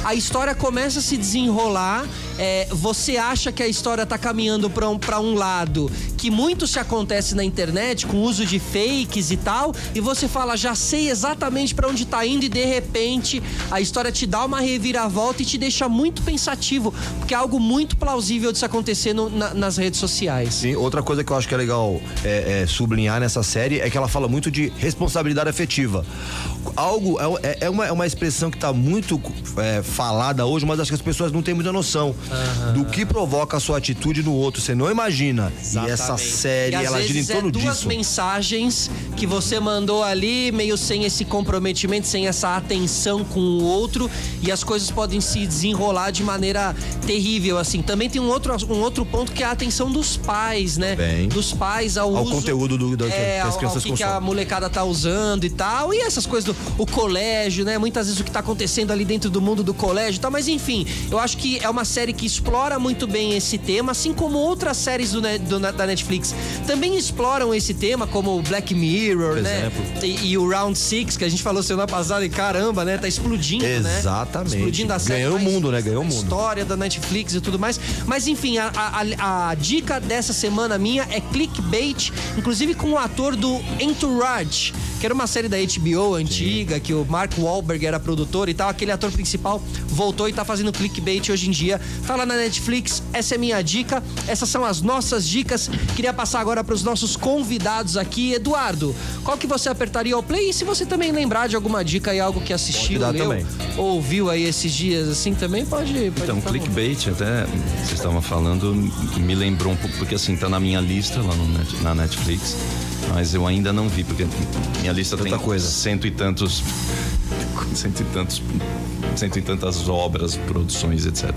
a história começa a se desenrolar. É, você acha que a história tá caminhando pra um, um lado que muito se acontece na internet, com uso de fakes e tal, e você fala, já sei exatamente pra onde tá indo, e de repente a história te dá uma reviravolta e te deixa muito pensativo, porque é algo muito plausível de se acontecer no- na- nas redes sociais. Sim, outra coisa que eu acho que é legal é, é, sublinhar nessa série é que ela fala muito de responsabilidade afetiva. Algo é, é uma, é uma expressão que está muito é, falada hoje, mas acho que as pessoas não têm muita noção do que provoca a sua atitude no outro. Você não imagina. E essa série, E ela gira em é torno duas disso. mensagens que você mandou ali, meio sem esse comprometimento, sem essa atenção com o outro, e as coisas podem se desenrolar de maneira terrível, assim. Também tem um outro, um outro ponto que é a atenção dos pais, né? Bem. Dos pais ao, Ao uso, conteúdo do- do- que é, as ao- crianças ao que, que a molecada tá usando e tal. E essas coisas do o colégio, né? Muitas vezes o que tá acontecendo ali dentro do mundo do colégio e tal. Mas enfim, eu acho que é uma série que explora muito bem esse tema, assim como outras séries do, do- da Netflix também exploram esse tema, como o Black Mirror, Por né? E, e o Round Six, que a gente falou semana passada, e caramba, né? Tá explodindo, né? Exatamente. Explodindo a série. Ganhou o mundo, né? Ganhou o mundo. História da Netflix e tudo mais. Mas enfim, a, a- a- a dica dessa semana minha é clickbait, inclusive com o ator do Entourage, que era uma série da HBO antiga, que o Mark Wahlberg era produtor e tal. Aquele ator principal voltou e tá fazendo clickbait hoje em dia. Tá lá na Netflix, essa é minha dica. Essas são as nossas dicas. Queria passar agora para os nossos convidados aqui. Eduardo, qual que você apertaria ao play? E se você também lembrar de alguma dica e algo que assistiu, leu, também. ouviu aí esses dias assim também, pode. pode Então, clickbait, até vocês estavam falando, me lembrou um pouco, porque assim, tá na minha lista lá no na Netflix, mas eu ainda não vi, porque minha lista Tanta tem coisa. cento e tantos. cento e tantos. cento e tantas obras, produções, etc.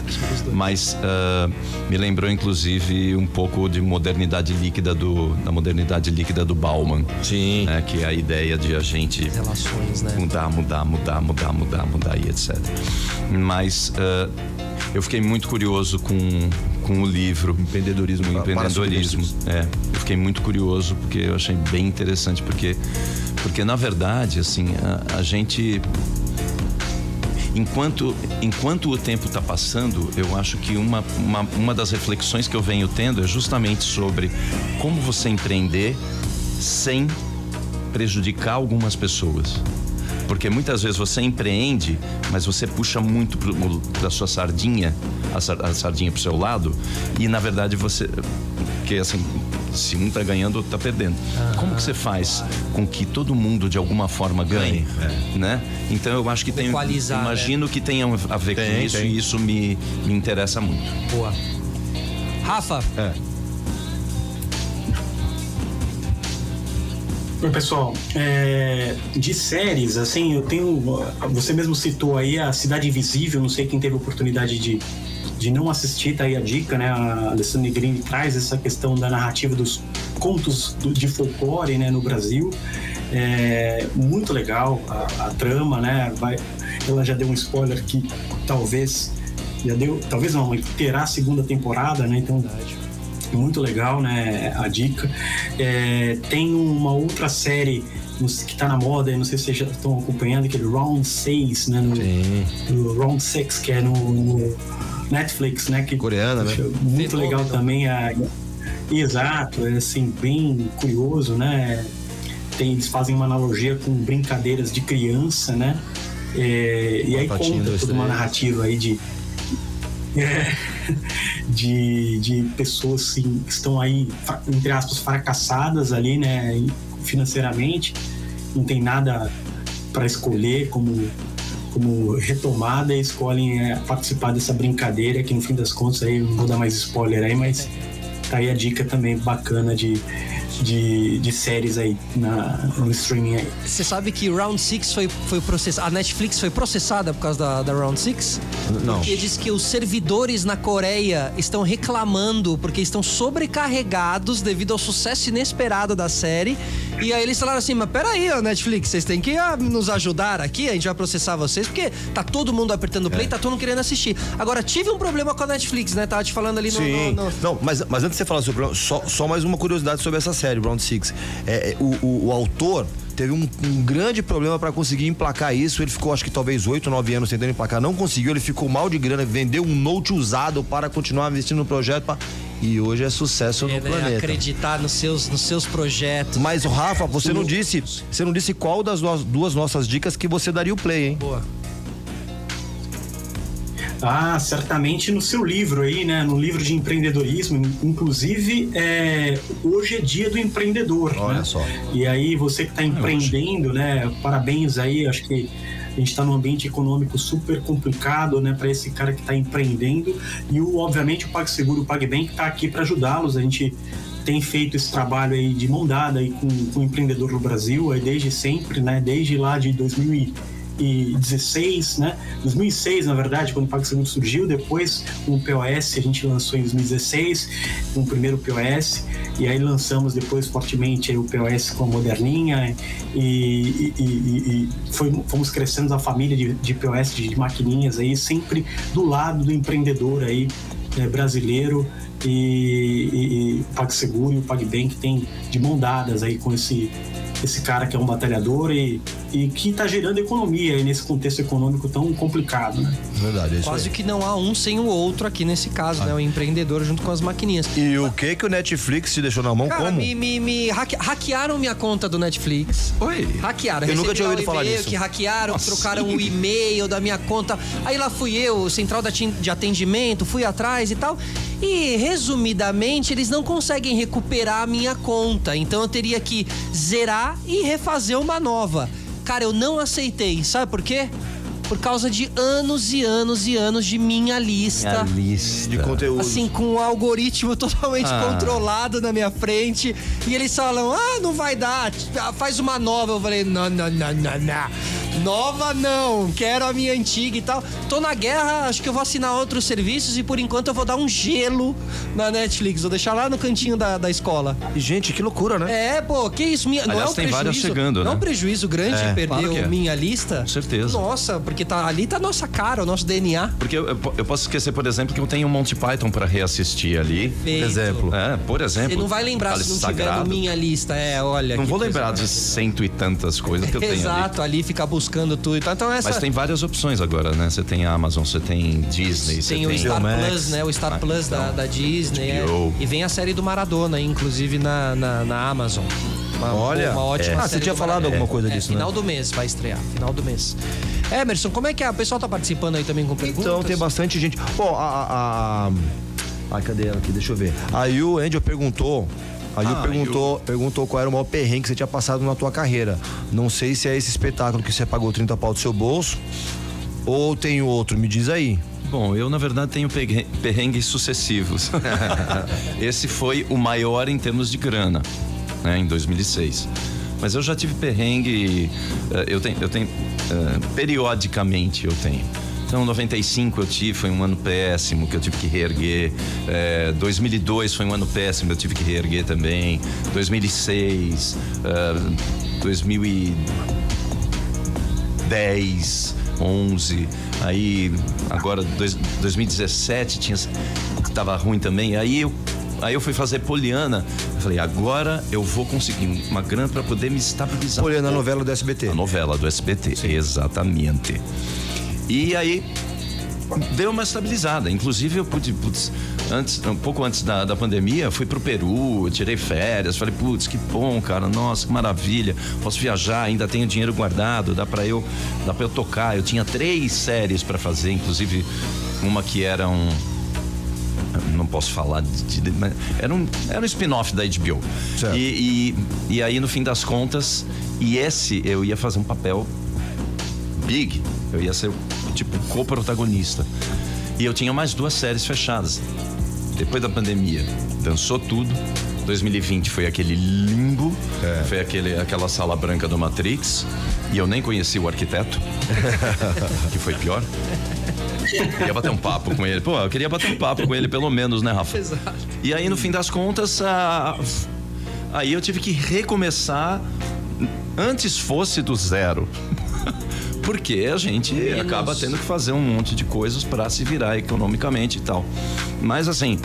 Mas ah, me lembrou, inclusive, um pouco de modernidade líquida do. da modernidade líquida do Bauman. Sim. né, que é a ideia de a gente relações, né? mudar, mudar, mudar, mudar, mudar, mudar e etc. Mas ah, eu fiquei muito curioso com, com o livro Empreendedorismo para empreendedorismo. É, eu fiquei muito curioso porque eu achei bem interessante porque porque na verdade assim a, a gente enquanto, enquanto o tempo está passando, eu acho que uma, uma, uma das reflexões que eu venho tendo é justamente sobre como você empreender sem prejudicar algumas pessoas. Porque muitas vezes você empreende, mas você puxa muito da sua sardinha, a, sardinha pro seu lado, e na verdade você. Porque assim, se um tá ganhando, outro tá perdendo. Como que você faz com que todo mundo de alguma forma ganhe, é. né? Então eu acho que tem, Equalizar, imagino né? que tenha a ver Tem, com isso tem. e isso me, me interessa muito. Boa. Rafa, É. Oi, pessoal. É, de séries, assim, eu tenho. Você mesmo citou aí a Cidade Invisível, não sei quem teve oportunidade de, de não assistir, tá aí a dica, né? A Alessandra Negrini traz essa questão da narrativa dos contos do- de folclore né, no Brasil. É muito legal a, a trama, né? Vai, ela já deu um spoiler que talvez. Já deu. Talvez não, terá a segunda temporada, né? Então. Muito legal, né? A dica. É, tem uma outra série que tá na moda, não sei se vocês já estão acompanhando, aquele Round 6, né? No, Sim. no Round 6, que é no, no Netflix, né? Que, Coreana, né? Muito Fenômeno. legal também. A, exato, é assim, bem curioso, né? Tem, eles fazem uma analogia com brincadeiras de criança, né? É, e aí conta toda uma narrativa aí de, é, de, de pessoas assim, que estão aí, entre aspas, fracassadas ali, né, financeiramente, não tem nada para escolher como, como retomada e escolhem é, participar dessa brincadeira que no fim das contas aí, não vou dar mais spoiler aí, mas tá aí a dica também bacana de, de, de séries aí na, no streaming aí. você sabe que Round 6 foi, foi processada. A Netflix foi processada por causa da, da Round 6? Não. Porque diz que os servidores na Coreia estão reclamando porque estão sobrecarregados devido ao sucesso inesperado da série. E aí eles falaram assim: Mas peraí, ó, Netflix, vocês têm que ah, nos ajudar aqui, a gente vai processar vocês, porque tá todo mundo apertando play, tá todo mundo querendo assistir. Agora, tive um problema com a Netflix, né? Tava te falando ali no. Sim. no- no- Não, mas, mas antes de você falar sobre o problema, só, só mais uma curiosidade sobre essa série, Round Six. É, é, o, o, o autor teve um, um grande problema para conseguir emplacar isso. Ele ficou, acho que talvez 8, 9 anos tentando emplacar, não conseguiu. Ele ficou mal de grana, vendeu um note usado para continuar investindo no projeto. pra- E hoje é sucesso É, no né, planeta. acreditar nos seus, nos seus projetos. Mas, Rafa, você não disse, você não disse qual das duas nossas dicas que você daria o play, hein? Boa. Ah, certamente no seu livro aí, né? No livro de empreendedorismo, inclusive é, hoje é dia do empreendedor. Olha né? só. E aí você que está empreendendo, né? Parabéns aí, acho que a gente está num ambiente econômico super complicado, né? Para esse cara que está empreendendo e o, obviamente o PagSeguro, o PagBank está aqui para ajudá-los. A gente tem feito esse trabalho aí de mão dada aí com, com o empreendedor no Brasil, aí desde sempre, né? Desde lá de 2016, né? 2006, na verdade, quando o PagSeguro surgiu, depois o POS a gente lançou em 2016, com o primeiro POS, e aí lançamos depois fortemente o POS com a Moderninha, e, e- e- e foi- fomos crescendo a família de, de POS, de, maquininhas aí, sempre do lado do empreendedor aí, é, brasileiro, e, e, e o PagSeguro e o PagBank tem de mão dadas aí com esse esse cara que é um batalhador e, e que está gerando economia aí nesse contexto econômico tão complicado, né? Verdade, é isso Quase aí. que não há um sem o outro aqui nesse caso, né? O empreendedor junto com as maquininhas. E o que que o Netflix te deixou na mão? Cara, Como? me, me, me hacke- hackearam minha conta do Netflix. Oi. Hackearam. Eu nunca Recebi tinha lá ouvido falar disso. que hackearam, Nossa. trocaram o e-mail da minha conta. Aí lá fui eu, central de atendimento, fui atrás e tal. E resumidamente, eles não conseguem recuperar a minha conta. Então eu teria que zerar e refazer uma nova. Cara, eu não aceitei. Sabe por quê? Por causa de anos e anos e anos de minha lista. lista. De conteúdo. Assim, com um algoritmo totalmente Ah. controlado na minha frente. E eles falam: ah, não vai dar, faz uma nova. Eu falei: não, não, não, não, não. Nova não, quero a minha antiga e tal. Tô na guerra, acho que eu vou assinar outros serviços e por enquanto eu vou dar um gelo na Netflix. Vou deixar lá no cantinho da, da escola. E, gente, que loucura, né? É, pô, que isso? Minha, não Aliás, é um tem várias prejuízo. chegando, não é um né? prejuízo grande É, perder claro é. minha lista. Com certeza. Nossa, porque tá, ali tá a nossa cara, o nosso DNA. Porque eu, eu- eu posso esquecer, por exemplo, que eu tenho um Monty Python para reassistir ali. Feito. exemplo. É, por exemplo. Você não vai lembrar se não tiver Sagrado. no minha lista. É, olha. Não vou lembrar de cento e tantas coisas que eu tenho ali. Exato, ali fica buscando tudo e tal. Então essa Mas tem várias opções agora, né? Você tem a Amazon, você tem Disney, você tem o Star Max. Plus, né? O Star Ah, Plus da, então, da Disney. é. E vem a série do Maradona, inclusive na, na, na Amazon. Uma, Olha, uma ótima é. Ah, você tinha do falado Maradona. alguma coisa É, disso, né? Final do mês vai estrear, final do mês. Emerson, como é que é? O pessoal tá participando aí também com perguntas? Então tem bastante gente. Bom, a. a, a... Ai, cadê ela aqui? Deixa eu ver. Aí o Angel perguntou. Aí Ah, perguntou, perguntou qual era o maior perrengue que você tinha passado na tua carreira. Não sei se é esse espetáculo que você pagou 30 pau do seu bolso ou tem outro, me diz aí. Bom, eu na verdade tenho perre- perrengues sucessivos. Esse foi o maior em termos de grana, né, em 2006. Mas eu já tive perrengue, eh, eu tenho, eu tenho eh, periodicamente eu tenho. Então, 95 eu tive, foi um ano péssimo que eu tive que reerguer. Eh, 2002 foi um ano péssimo, eu tive que reerguer também. 2006, eh, 2010, 11, aí agora dois, 2017 tinha tava ruim também. Aí eu aí eu fui fazer Poliana. Eu falei, agora eu vou conseguir uma grana para poder me estabilizar. Olhando a novela do SBT. A novela do SBT, exatamente. E aí deu uma estabilizada. Inclusive eu pude, putz, antes, um pouco antes da, da pandemia, fui pro Peru, tirei férias, falei, putz, que bom, cara, nossa, que maravilha. Posso viajar, ainda tenho dinheiro guardado, dá para eu, dá para eu tocar. Eu tinha três séries para fazer, inclusive uma que era um não posso falar de, de- era um, era um spin-off da HBO. E, e, e aí, no fim das contas, e esse eu ia fazer um papel big, eu ia ser tipo co-protagonista. E eu tinha mais duas séries fechadas. Depois da pandemia, dançou tudo. 2020 foi aquele limbo, foi aquele, aquela sala branca do Matrix. E eu nem conheci o arquiteto, que foi pior. Queria bater um papo com ele. Pô, eu queria bater um papo com ele, pelo menos, né, Rafa? Exato. E aí, no fim das contas, a- aí eu tive que recomeçar antes fosse do zero. Porque a gente Menos. acaba tendo que fazer um monte de coisas para se virar economicamente e tal. Mas assim,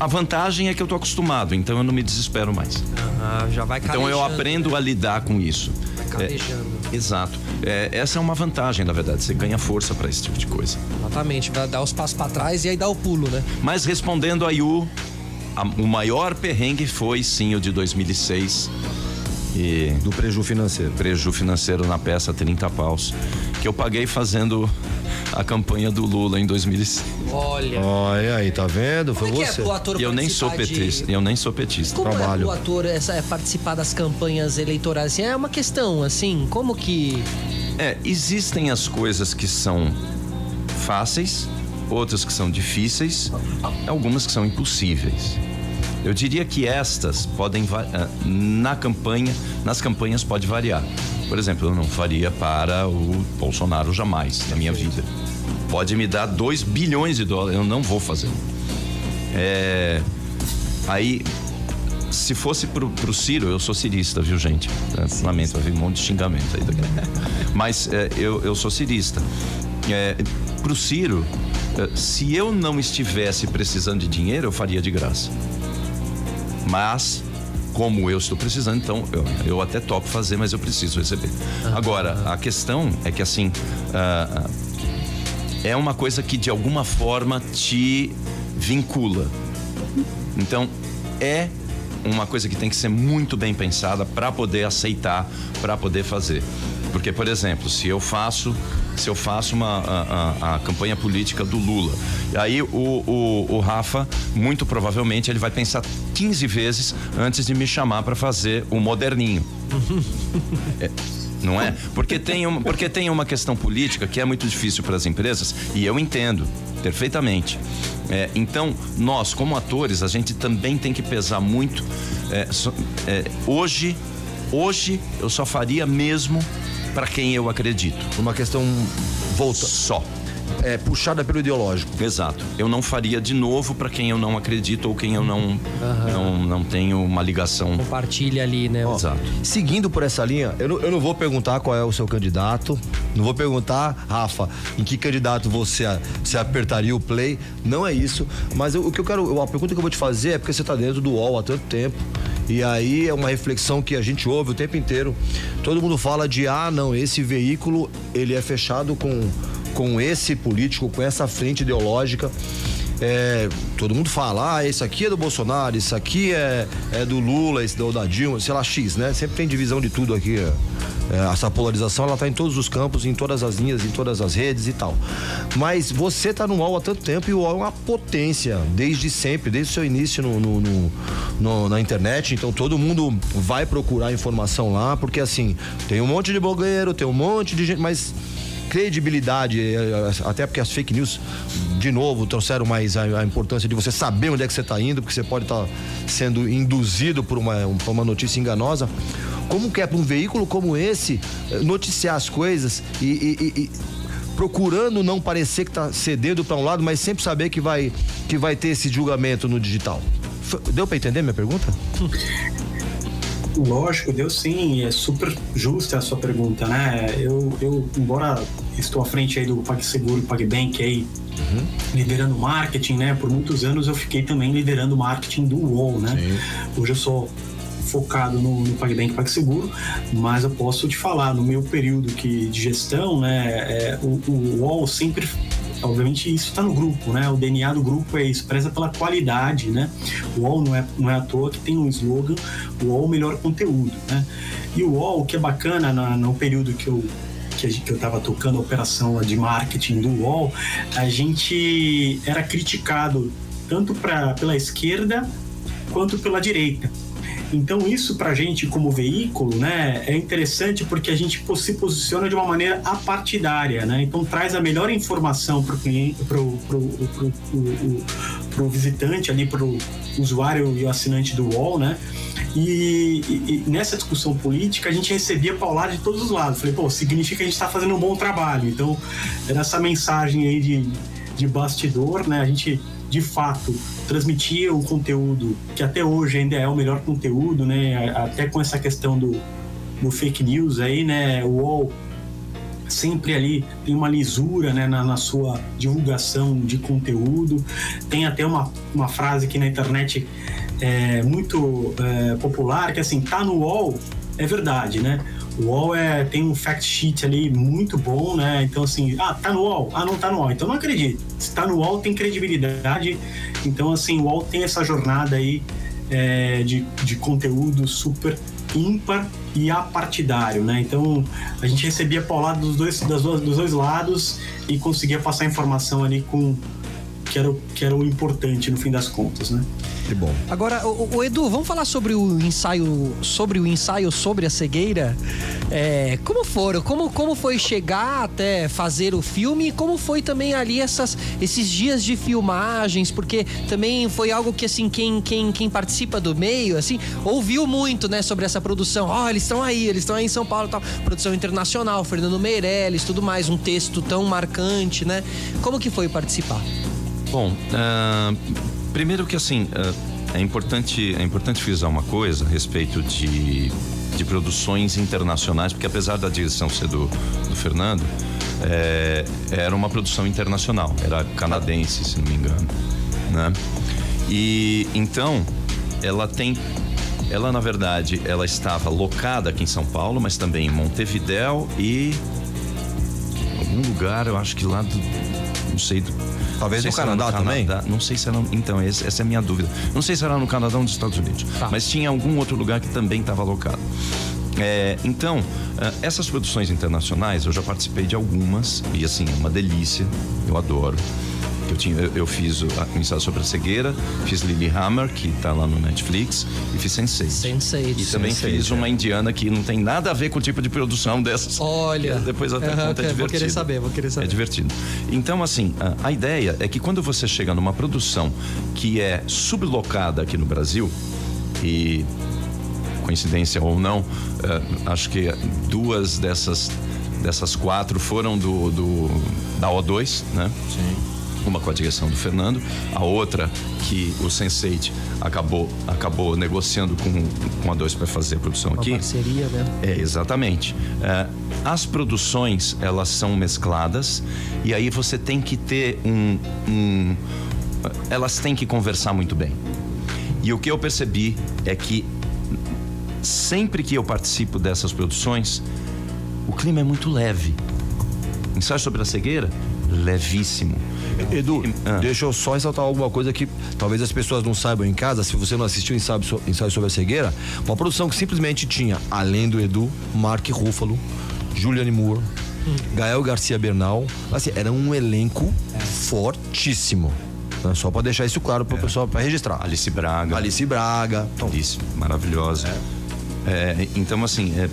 a vantagem é que eu tô acostumado, então eu não me desespero mais. Ah, já vai Então eu aprendo né? a lidar com isso. Vai É, exato. É, essa é uma vantagem, na verdade. Você ganha força para esse tipo de coisa. Exatamente, vai dar os passos pra trás e aí dá o pulo, né? Mas respondendo a Yu, a- o maior perrengue foi sim o de 2006. E Do preju financeiro. preju financeiro na peça 30 paus, que eu paguei fazendo a campanha do Lula em 2006. Olha. Olha aí, tá vendo? Foi Como é que você. é ator E eu nem sou participar de- petista, eu nem sou petista. Como trabalho. é o ator essa, é participar das campanhas eleitorais? Assim, É uma questão, assim, como que. É, existem as coisas que são fáceis, outras que são difíceis, algumas que são impossíveis. Eu diria que estas podem ah, na campanha, nas campanhas pode variar. Por exemplo, eu não faria para o Bolsonaro jamais na minha vida. Pode me dar 2 bilhões de dólares, eu não vou fazer. É, aí se fosse pro, pro Ciro, eu sou cirista, viu, gente? Lamento, vai vir um monte de xingamento aí daqui. Mas é, eu, eu sou cirista. É, pro Ciro, é, se eu não estivesse precisando de dinheiro, eu faria de graça. Mas, como eu estou precisando, então eu, eu até topo fazer, mas eu preciso receber. Agora, a questão é que assim. ah, é uma coisa que de alguma forma te vincula. Então, é uma coisa que tem que ser muito bem pensada para poder aceitar, para poder fazer. Porque, por exemplo, se eu faço, se eu faço uma a, a- a campanha política do Lula, aí o, o, o Rafa, muito provavelmente, ele vai pensar 15 vezes antes de me chamar para fazer o moderninho. É, não é? Porque tem, uma, porque tem uma questão política que é muito difícil para as empresas e eu entendo perfeitamente. É, então, nós, como atores, a gente também tem que pesar muito. é, só- é, hoje, hoje eu só faria mesmo para quem eu acredito. Uma questão volta, Só. É, puxada pelo ideológico. Exato. Eu não faria de novo para quem eu não acredito ou quem eu não, não, não tenho uma ligação. Compartilha ali, né? Exato. Seguindo por essa linha, eu não, eu não vou perguntar qual é o seu candidato, não vou perguntar, Rafa, em que candidato você, você apertaria o play, não é isso. Mas eu- o que eu quero, a pergunta que eu vou te fazer é porque você está dentro do UOL há tanto tempo E aí é uma reflexão que a gente ouve o tempo inteiro. Todo mundo fala de ah, não, esse veículo ele é fechado com com esse político, com essa frente ideológica. É, todo mundo fala, ah, esse aqui é do Bolsonaro, isso aqui é, é do Lula, esse da Dilma, sei lá, X, né? Sempre tem divisão de tudo aqui. É, é essa polarização, ela tá em todos os campos, em todas as linhas, em todas as redes e tal. Mas você tá no UOL há tanto tempo e o UOL é uma potência, desde sempre, desde o seu início no, no, no, no na internet. Então todo mundo vai procurar informação lá, porque assim, tem um monte de blogueiro, tem um monte de gente, mas credibilidade, eh, eh, até porque as fake news, de novo, trouxeram mais a, a importância de você saber onde é que você está indo, porque você pode estar tá sendo induzido por uma, por uma notícia enganosa. Como que é para um veículo como esse eh, noticiar as coisas e, e, e procurando não parecer que está cedendo para um lado, mas sempre saber que vai, que vai ter esse julgamento no digital? Deu para entender minha pergunta? Lógico, deu sim, é super justa a sua pergunta, né? Eu, eu embora estou à frente aí do PagSeguro e PagBank aí, uhum. liderando marketing, né? Por muitos anos eu fiquei também liderando marketing do UOL, né? Sim. Hoje eu sou focado no, no PagBank PagSeguro, mas eu posso te falar, no meu período que, de gestão, né, é, o, o UOL sempre obviamente isso está no grupo, né? O DNA do grupo é expressa pela qualidade, né? O UOL não é, não é à toa que tem um slogan, o UOL melhor conteúdo, né? E o UOL, que é bacana na, no período que eu que eu estava tocando a operação de marketing do UOL, a gente era criticado tanto pra, pela esquerda quanto pela direita. Então isso para a gente como veículo, né, é interessante porque a gente se posiciona de uma maneira apartidária, né? Então traz a melhor informação para o cliente, para o visitante ali, para o usuário e o assinante do UOL, né? E, e, e, nessa discussão política a gente recebia paulada de todos os lados. Falei, pô, significa que a gente está fazendo um bom trabalho. Então, era essa mensagem aí de, de bastidor, né? A gente de fato transmitia o conteúdo que até hoje ainda é o melhor conteúdo, né? Até com essa questão do, do fake news aí, né? O UOL sempre ali tem uma lisura né, na, na, sua divulgação de conteúdo. Tem até uma, uma frase aqui na internet é, muito é, popular que assim, tá no UOL, é verdade, né? O UOL é, tem um fact sheet ali muito bom, né? Então, assim, ah, tá no UOL? Ah, não tá no UOL. Então, não acredito. Se tá no UOL, tem credibilidade. Então, assim, o UOL tem essa jornada aí é, de, de conteúdo super ímpar e apartidário, né? Então, a gente recebia paulada dos dois, das duas, dos dois lados e conseguia passar informação ali com que era, que era o importante no fim das contas, né? Que bom. Agora, o, o, Edu, vamos falar sobre o ensaio, sobre o ensaio sobre a cegueira. É, como foram? Como, como foi chegar até fazer o filme e como foi também ali essas, esses dias de filmagens? Porque também foi algo que assim quem, quem, quem participa do meio assim ouviu muito, né, sobre essa produção. Ó, oh, eles estão aí, eles estão aí em São Paulo, tal. Produção internacional, Fernando Meirelles, tudo mais, um texto tão marcante, né? Como que foi participar? Bom, uh, primeiro que assim, uh, é importante, é importante frisar uma coisa a respeito de, de produções internacionais, porque apesar da direção ser do, do Fernando, é, era uma produção internacional, era canadense, se não me engano, né? E então, ela tem ela na verdade ela estava locada aqui em São Paulo, mas também em Montevidéu e algum lugar, eu acho que lá do não sei do Talvez no Canadá no também? Canadá, não sei se era. Então, essa é a minha dúvida. Não sei se era no Canadá ou nos Estados Unidos. Tá. Mas tinha algum outro lugar que também estava alocado. É, então, é, essas produções internacionais, eu já participei de algumas, e assim, é uma delícia, eu adoro eu, tinha, eu, eu fiz o, a ensaio sobre a cegueira, fiz Hammer que está lá no Netflix, e fiz Sense8. Sense8. E também Sense8, fiz uma indiana que não tem nada a ver com o tipo de produção dessas. Olha. Depois até uhum, conta, é divertido. Vou querer saber, vou querer saber. É divertido. Então, assim, a, a ideia é que quando você chega numa produção que é sublocada aqui no Brasil, e coincidência ou não, uh, acho que duas dessas dessas quatro foram do, do da O2, né? Sim uma com a direção do Fernando, a outra que o Sense8 acabou, acabou negociando com, com a 2 para fazer a produção uma aqui. parceria, né? É, exatamente. É, as produções, elas são mescladas e aí você tem que ter um, um elas têm que conversar muito bem. E o que eu percebi é que sempre que eu participo dessas produções, o clima é muito leve. Ensaio sobre a cegueira, levíssimo. Edu, Ah. deixa eu só ressaltar alguma coisa que talvez as pessoas não saibam em casa, se você não assistiu o ensaio, so- ensaio sobre a cegueira, uma produção que simplesmente tinha, além do Edu, Mark Ruffalo, Juliane Moore, Gael Garcia Bernal, assim, era um elenco fortíssimo. né? Só pra deixar isso claro pro pessoal, pra registrar. Alice Braga. Alice Braga. Então, Alice, maravilhosa. É, então, assim, é,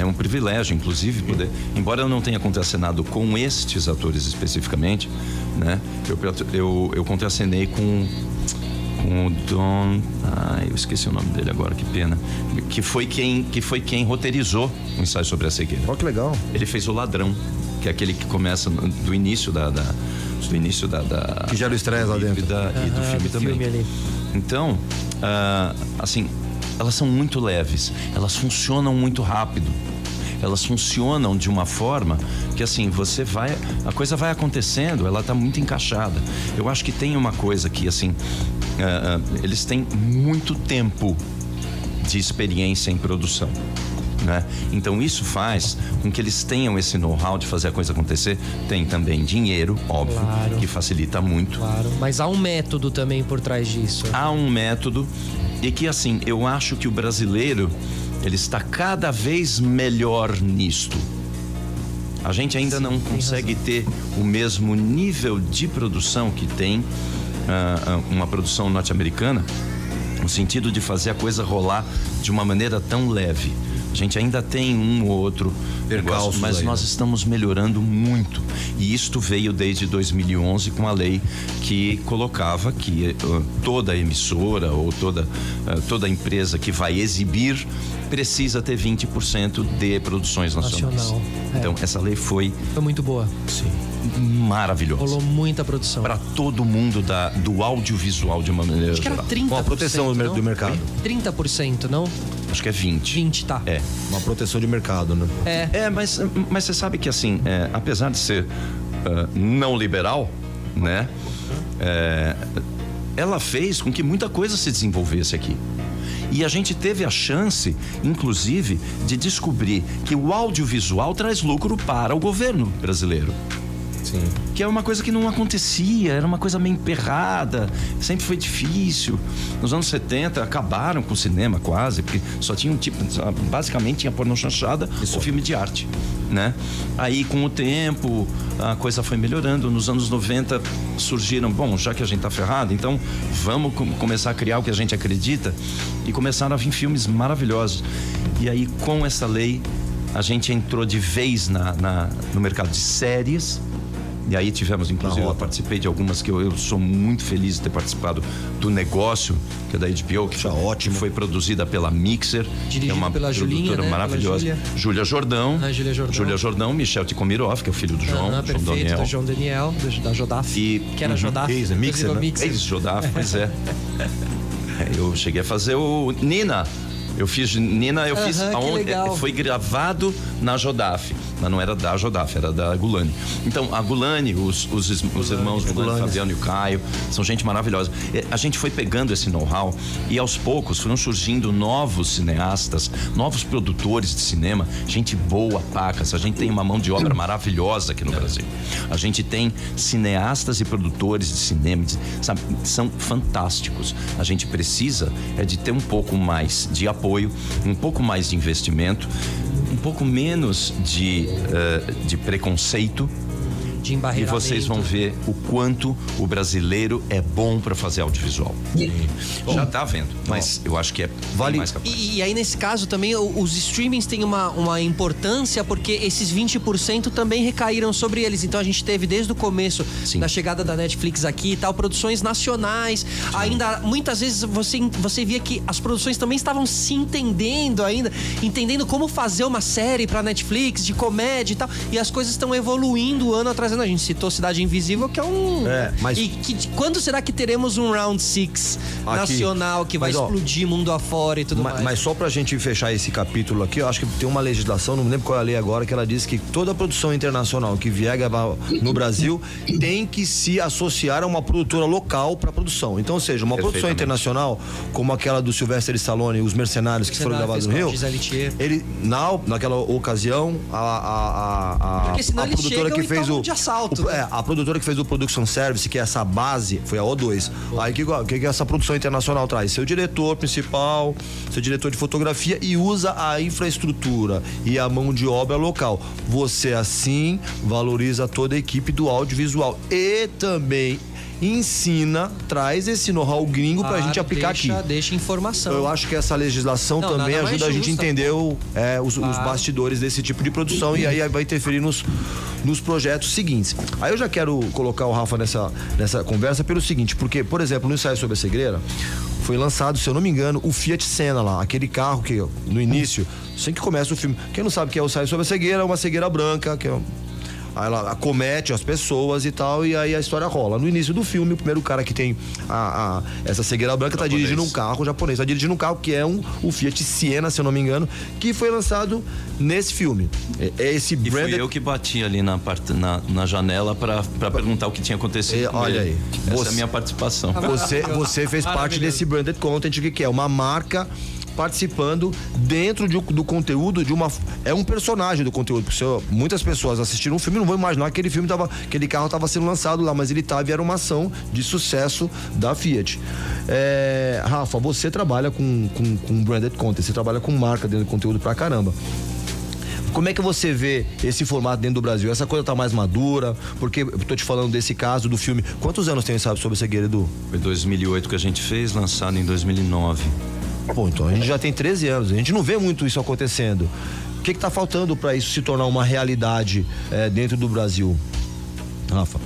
é um privilégio, inclusive, poder. Embora eu não tenha contracenado com estes atores especificamente, né? Eu, eu, eu contracenei com, com o Don. Ai, eu esqueci o nome dele agora, que pena. Que foi quem, que foi quem roteirizou o ensaio sobre a cegueira. Ó, que legal. Ele fez o Ladrão, que é aquele que começa no- do início da. da do início da. da Que gera o estresse lá dentro. da- e do filme do também. filme ali. Então, ah, assim, elas são muito leves, elas funcionam muito rápido. Elas funcionam de uma forma que assim, você vai, a coisa vai acontecendo, ela está muito encaixada. Eu acho que tem uma coisa que assim, ah, eles têm muito tempo de experiência em produção. Né? Então isso faz com que eles tenham esse know-how de fazer a coisa acontecer. Tem também dinheiro, óbvio, Claro. que facilita muito. Claro. Mas há um método também por trás disso. há um método e que assim eu acho que o brasileiro ele está cada vez melhor nisto. A gente ainda não consegue ter o mesmo nível de produção que tem ah, uma produção norte-americana, no sentido de fazer a coisa rolar de uma maneira tão leve. A gente ainda tem um ou outro Percalços negócio, mas aí, nós né? estamos melhorando muito. E isto veio desde 2011 com a lei que colocava que eh, toda emissora ou toda, eh, toda empresa que vai exibir precisa ter 20% de produções nacionais. Nacional, é. Então, essa lei foi Foi muito boa. maravilhosa. Rolou muita produção. Para todo mundo da, do audiovisual de uma maneira Acho que era geral. 30%. Com a proteção não? do mercado. 30%, não? Acho que é 20. 20, tá. É. Uma proteção de mercado, né? É. É, mas, mas você sabe que assim, é, apesar de ser ah, não liberal, né? é, ela fez com que muita coisa se desenvolvesse aqui. E a gente teve a chance, inclusive, de descobrir que o audiovisual traz lucro para o governo brasileiro. Sim. Que é uma coisa que não acontecia, era uma coisa meio emperrada, sempre foi difícil. Nos anos 70 acabaram com o cinema quase, porque só tinha um tipo, basicamente tinha pornô chanchada ou filme de arte, né? Aí com o tempo a coisa foi melhorando, nos anos 90 surgiram, bom, já que a gente tá ferrado, então vamos com- começar a criar o que a gente acredita e começaram a vir filmes maravilhosos. E aí com essa lei a gente entrou de vez na, na- no mercado de séries. E aí tivemos, inclusive, eu participei de algumas que eu, eu sou muito feliz de ter participado do negócio, que é da HBO, que Isso é foi, ótimo. que foi produzida pela Mixer. Dirigido que é uma pela Julinha, produtora né? Pela maravilhosa. Júlia. Jordão. Ah, Júlia Jordão. Júlia Jordão, Michel Tikomirov, que é o filho do João, Aham, João perfeito, Daniel. do João Daniel, da Jodaf. E- que era Uhum. Jodaf. Ex, né? Mixer, né? Mixer. Ex-Jodaf, pois é. É, Eu cheguei a fazer o Nina. Eu fiz Nina, eu fiz aonde legal. foi gravado na Jodaf, mas não era da Jodaf, era da Gulani. Então, a Gulani, os, os, os irmãos Gulani, Gulani. Fabiano e o Caio, são gente maravilhosa. É, A gente foi pegando esse know-how e aos poucos foram surgindo novos cineastas, novos produtores de cinema, gente boa, pacas. A gente tem uma mão de obra maravilhosa aqui no Brasil. A gente tem cineastas e produtores de cinema, sabe, são fantásticos. A gente precisa é de ter um pouco mais de apoio, um pouco mais de investimento, um pouco menos de, eh, de preconceito. De E embarreiramento. vocês vão ver o quanto o brasileiro é bom para fazer audiovisual. Já tá vendo, mas eu acho que é Vale- mais capaz. E, e aí, nesse caso, também os streamings têm uma, uma importância porque esses 20% também recaíram sobre eles. Então a gente teve desde o começo Sim. da chegada da Netflix aqui e tal, produções nacionais. Ainda muitas vezes você, você via que as produções também estavam se entendendo ainda, entendendo como fazer uma série pra Netflix de comédia e tal. E as coisas estão evoluindo ano atrás fazendo. A gente citou Cidade Invisível, que é um. É, mas- E que, quando será que teremos um Round Six Aqui. nacional que vai Mas, ó, explodir mundo afora e tudo Ma- mais? Mas só pra gente fechar esse capítulo aqui, eu acho que tem uma legislação, não me lembro qual é a lei agora, que ela diz que toda produção internacional que vier gravar no Brasil tem que se associar a uma produtora local para produção. Então, ou seja, uma produção internacional, como aquela do Sylvester Stallone e os Mercenários que foram gravados no Rio, ele, na, naquela ocasião, a, a, a, a, a produtora que fez o. de assalto, o- é, a produtora que fez o Production Service, que é essa base, foi a O2. Aí que, que, que essa produção internacional traz? Seu diretor principal, seu diretor de fotografia e usa a infraestrutura e a mão de obra local. Você assim valoriza toda a equipe do audiovisual e também ensina, traz esse know-how gringo pra Claro, gente aplicar deixa, aqui. Deixa informação. Eu acho que essa legislação Não, também ajuda a gente a entender o- é, os, os bastidores desse tipo de produção e aí vai interferir nos, nos projetos seguintes. Aí eu já quero colocar o Rafa nessa, nessa conversa pelo seguinte, porque, por exemplo, no ensaio sobre a cegueira, foi lançado, se eu não me engano, o Fiat Senna lá, aquele carro que no início, assim que começa o filme, quem não sabe o que é o ensaio sobre a cegueira, é uma cegueira branca, que é Aí ela acomete as pessoas e tal, e aí a história rola. No início do filme, o primeiro cara que tem a, a- essa cegueira branca tá Japonês. dirigindo um carro japonês, tá dirigindo um carro que é um, o Fiat Siena, se eu não me engano, que foi lançado nesse filme. É, é esse E fui branded eu que bati ali na, parte, na, na janela pra, pra perguntar o que tinha acontecido. É, olha aí. Essa Você- é a minha participação. Você, você fez parte desse branded content, que é uma marca participando dentro de- do conteúdo de uma é um personagem do conteúdo porque eu- muitas pessoas assistiram um filme não vão imaginar que aquele filme tava aquele carro estava sendo lançado lá mas ele tava e era uma ação de sucesso da Fiat É, Rafa você trabalha com, com, com branded content você trabalha com marca dentro do conteúdo pra caramba como é que você vê esse formato dentro do Brasil? Essa coisa tá mais madura? Porque eu tô te falando desse caso do filme. Quantos anos tem, sabe, sobre a cegueira, Edu? Foi 2008 que a gente fez, lançado em 2009. Pô, então a gente já tem 13 anos, a gente não vê muito isso acontecendo. O que, que tá faltando para isso se tornar uma realidade é, dentro do Brasil? Rafa.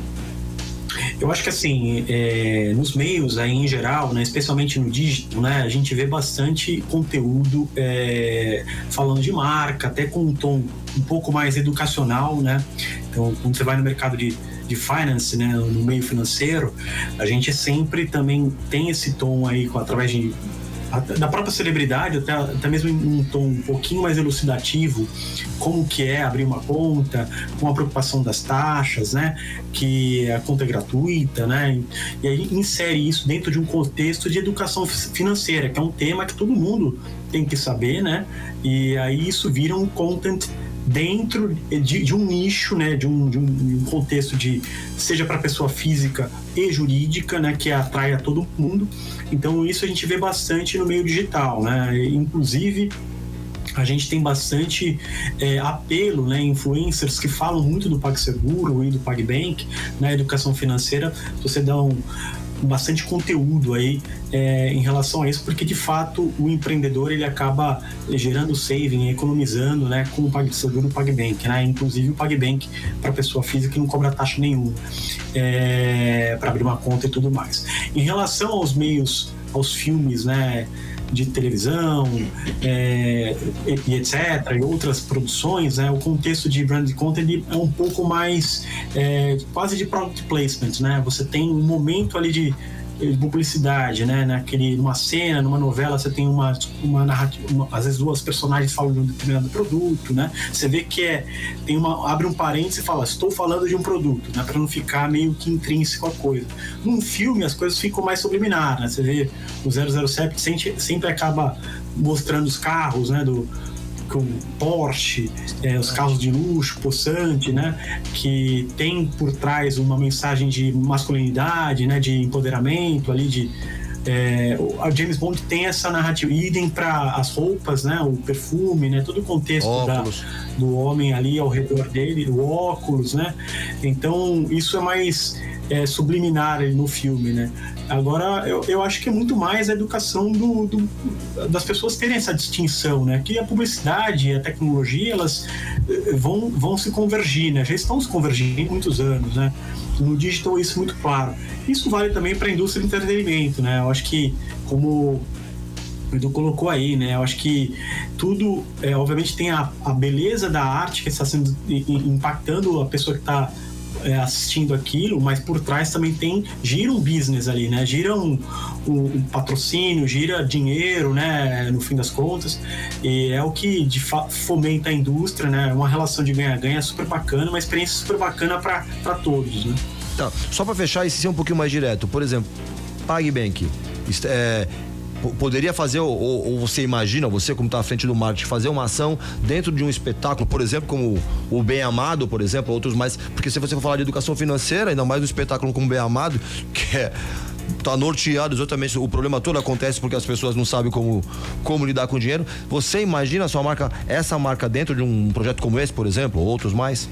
Eu acho que assim, é, nos meios aí em geral, né, especialmente no digital, né, a gente vê bastante conteúdo é, falando de marca, até com um tom um pouco mais educacional, né? Então, quando você vai no mercado de, de finance, né, no meio financeiro, a gente sempre também tem esse tom aí com, através de da própria celebridade, até, até mesmo em um tom um pouquinho mais elucidativo, como que é abrir uma conta, com a preocupação das taxas, né? Que a conta é gratuita, né? E aí insere isso dentro de um contexto de educação fi- financeira, que é um tema que todo mundo tem que saber, né? E aí isso vira um content dentro de, de um nicho, né, de um, de um- contexto de seja para pessoa física e jurídica, né, que atrai a todo mundo. Então isso a gente vê bastante no meio digital, né? Inclusive a gente tem bastante é, apelo, né, influencers que falam muito do PagSeguro e do PagBank na educação financeira. Você dá um bastante conteúdo aí é, em relação a isso, porque de fato o empreendedor ele acaba gerando saving, economizando, né, com o PagSeguro o PagBank, né, inclusive o PagBank para pessoa física não cobra taxa nenhuma é, para abrir uma conta e tudo mais. Em relação aos meios, aos filmes, né, de televisão é, e, etc e outras produções né? O contexto de brand content é um pouco mais é, quase de product placement né? Você tem um momento ali de de publicidade, né? Naquele, numa cena, numa novela, você tem uma, uma narrativa, uma- às vezes duas personagens falam de um determinado produto, né? Você vê que é, tem uma, abre um parênteses e fala, estou falando de um produto, né? Para não ficar meio que intrínseco a coisa. Num filme, as coisas ficam mais subliminar, né? Você vê o 007 sempre, sempre acaba mostrando os carros, né? Do, com Porsche, é, os carros de luxo, possante, né? Que tem por trás uma mensagem de masculinidade, né? De empoderamento ali, de é, a James Bond tem essa narrativa, idem para as roupas, né? O perfume, né? Todo o contexto da, do homem ali ao redor dele, o óculos, né? Então isso é mais é, subliminar no filme, né? Agora eu, eu acho que é muito mais a educação do, do- das pessoas terem essa distinção, né? Que a publicidade e a tecnologia elas eh, vão, vão se convergir, né? Já estão se convergindo há muitos anos, né? No digital isso é muito claro. Isso vale também para a indústria do entretenimento, né? Eu acho que como o Edu colocou aí, né? Eu acho que tudo, é, obviamente, tem a, a beleza da arte que está sendo impactando a pessoa que está é, assistindo aquilo, mas por trás também tem gira um business ali, né? Gira um, um, um, patrocínio, gira dinheiro, né? No fim das contas, e é o que de fomenta a indústria, né? Uma relação de ganha-ganha super bacana, uma experiência super bacana para todos, né? Tá, só para fechar e ser um pouquinho mais direto, por exemplo, PagBank. É, poderia fazer, ou, ou, você imagina, você como está à frente do marketing, fazer uma ação dentro de um espetáculo, por exemplo, como o Bem Amado, por exemplo, outros mais. Porque se você for falar de educação financeira, ainda mais um espetáculo como o Bem Amado, que é tá norteado exatamente o problema todo acontece porque as pessoas não sabem como como lidar com o dinheiro você imagina a sua marca essa marca dentro de um projeto como esse por exemplo ou outros mais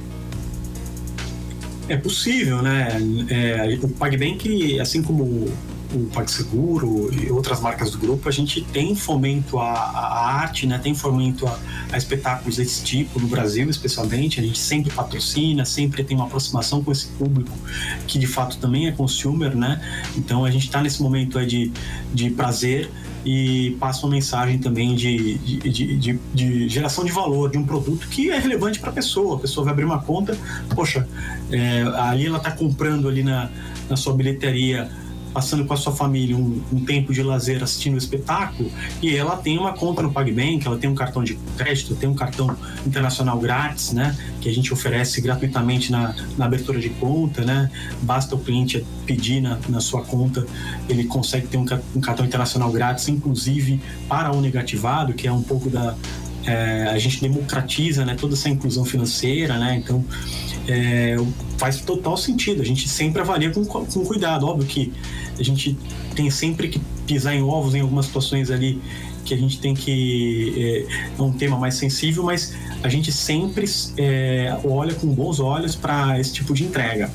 é possível né é, o PagBank assim como o PagSeguro e outras marcas do grupo, a gente tem fomento à, à arte, né? tem fomento a, a, espetáculos desse tipo no Brasil, especialmente. A gente sempre patrocina, sempre tem uma aproximação com esse público que de fato também é consumer, né? Então a gente está nesse momento aí de, de prazer e passa uma mensagem também de, de, de, de, geração de valor de um produto que é relevante para a pessoa. A pessoa vai abrir uma conta, poxa, é, ali ela está comprando ali na, na sua bilheteria passando com a sua família um, um, tempo de lazer assistindo o espetáculo e ela tem uma conta no PagBank, ela tem um cartão de crédito, tem um cartão internacional grátis, né? Que a gente oferece gratuitamente na, na abertura de conta, né? Basta o cliente pedir na, na sua conta, ele consegue ter um, um cartão internacional grátis, inclusive para o negativado, que é um pouco da, é, a gente democratiza né, toda essa inclusão financeira, né? Então é, faz total sentido. A gente sempre avalia com, com cuidado. Óbvio que a gente tem sempre que pisar em ovos em algumas situações ali que a gente tem que é, é um tema mais sensível, mas a gente sempre é, olha com bons olhos para esse tipo de entrega.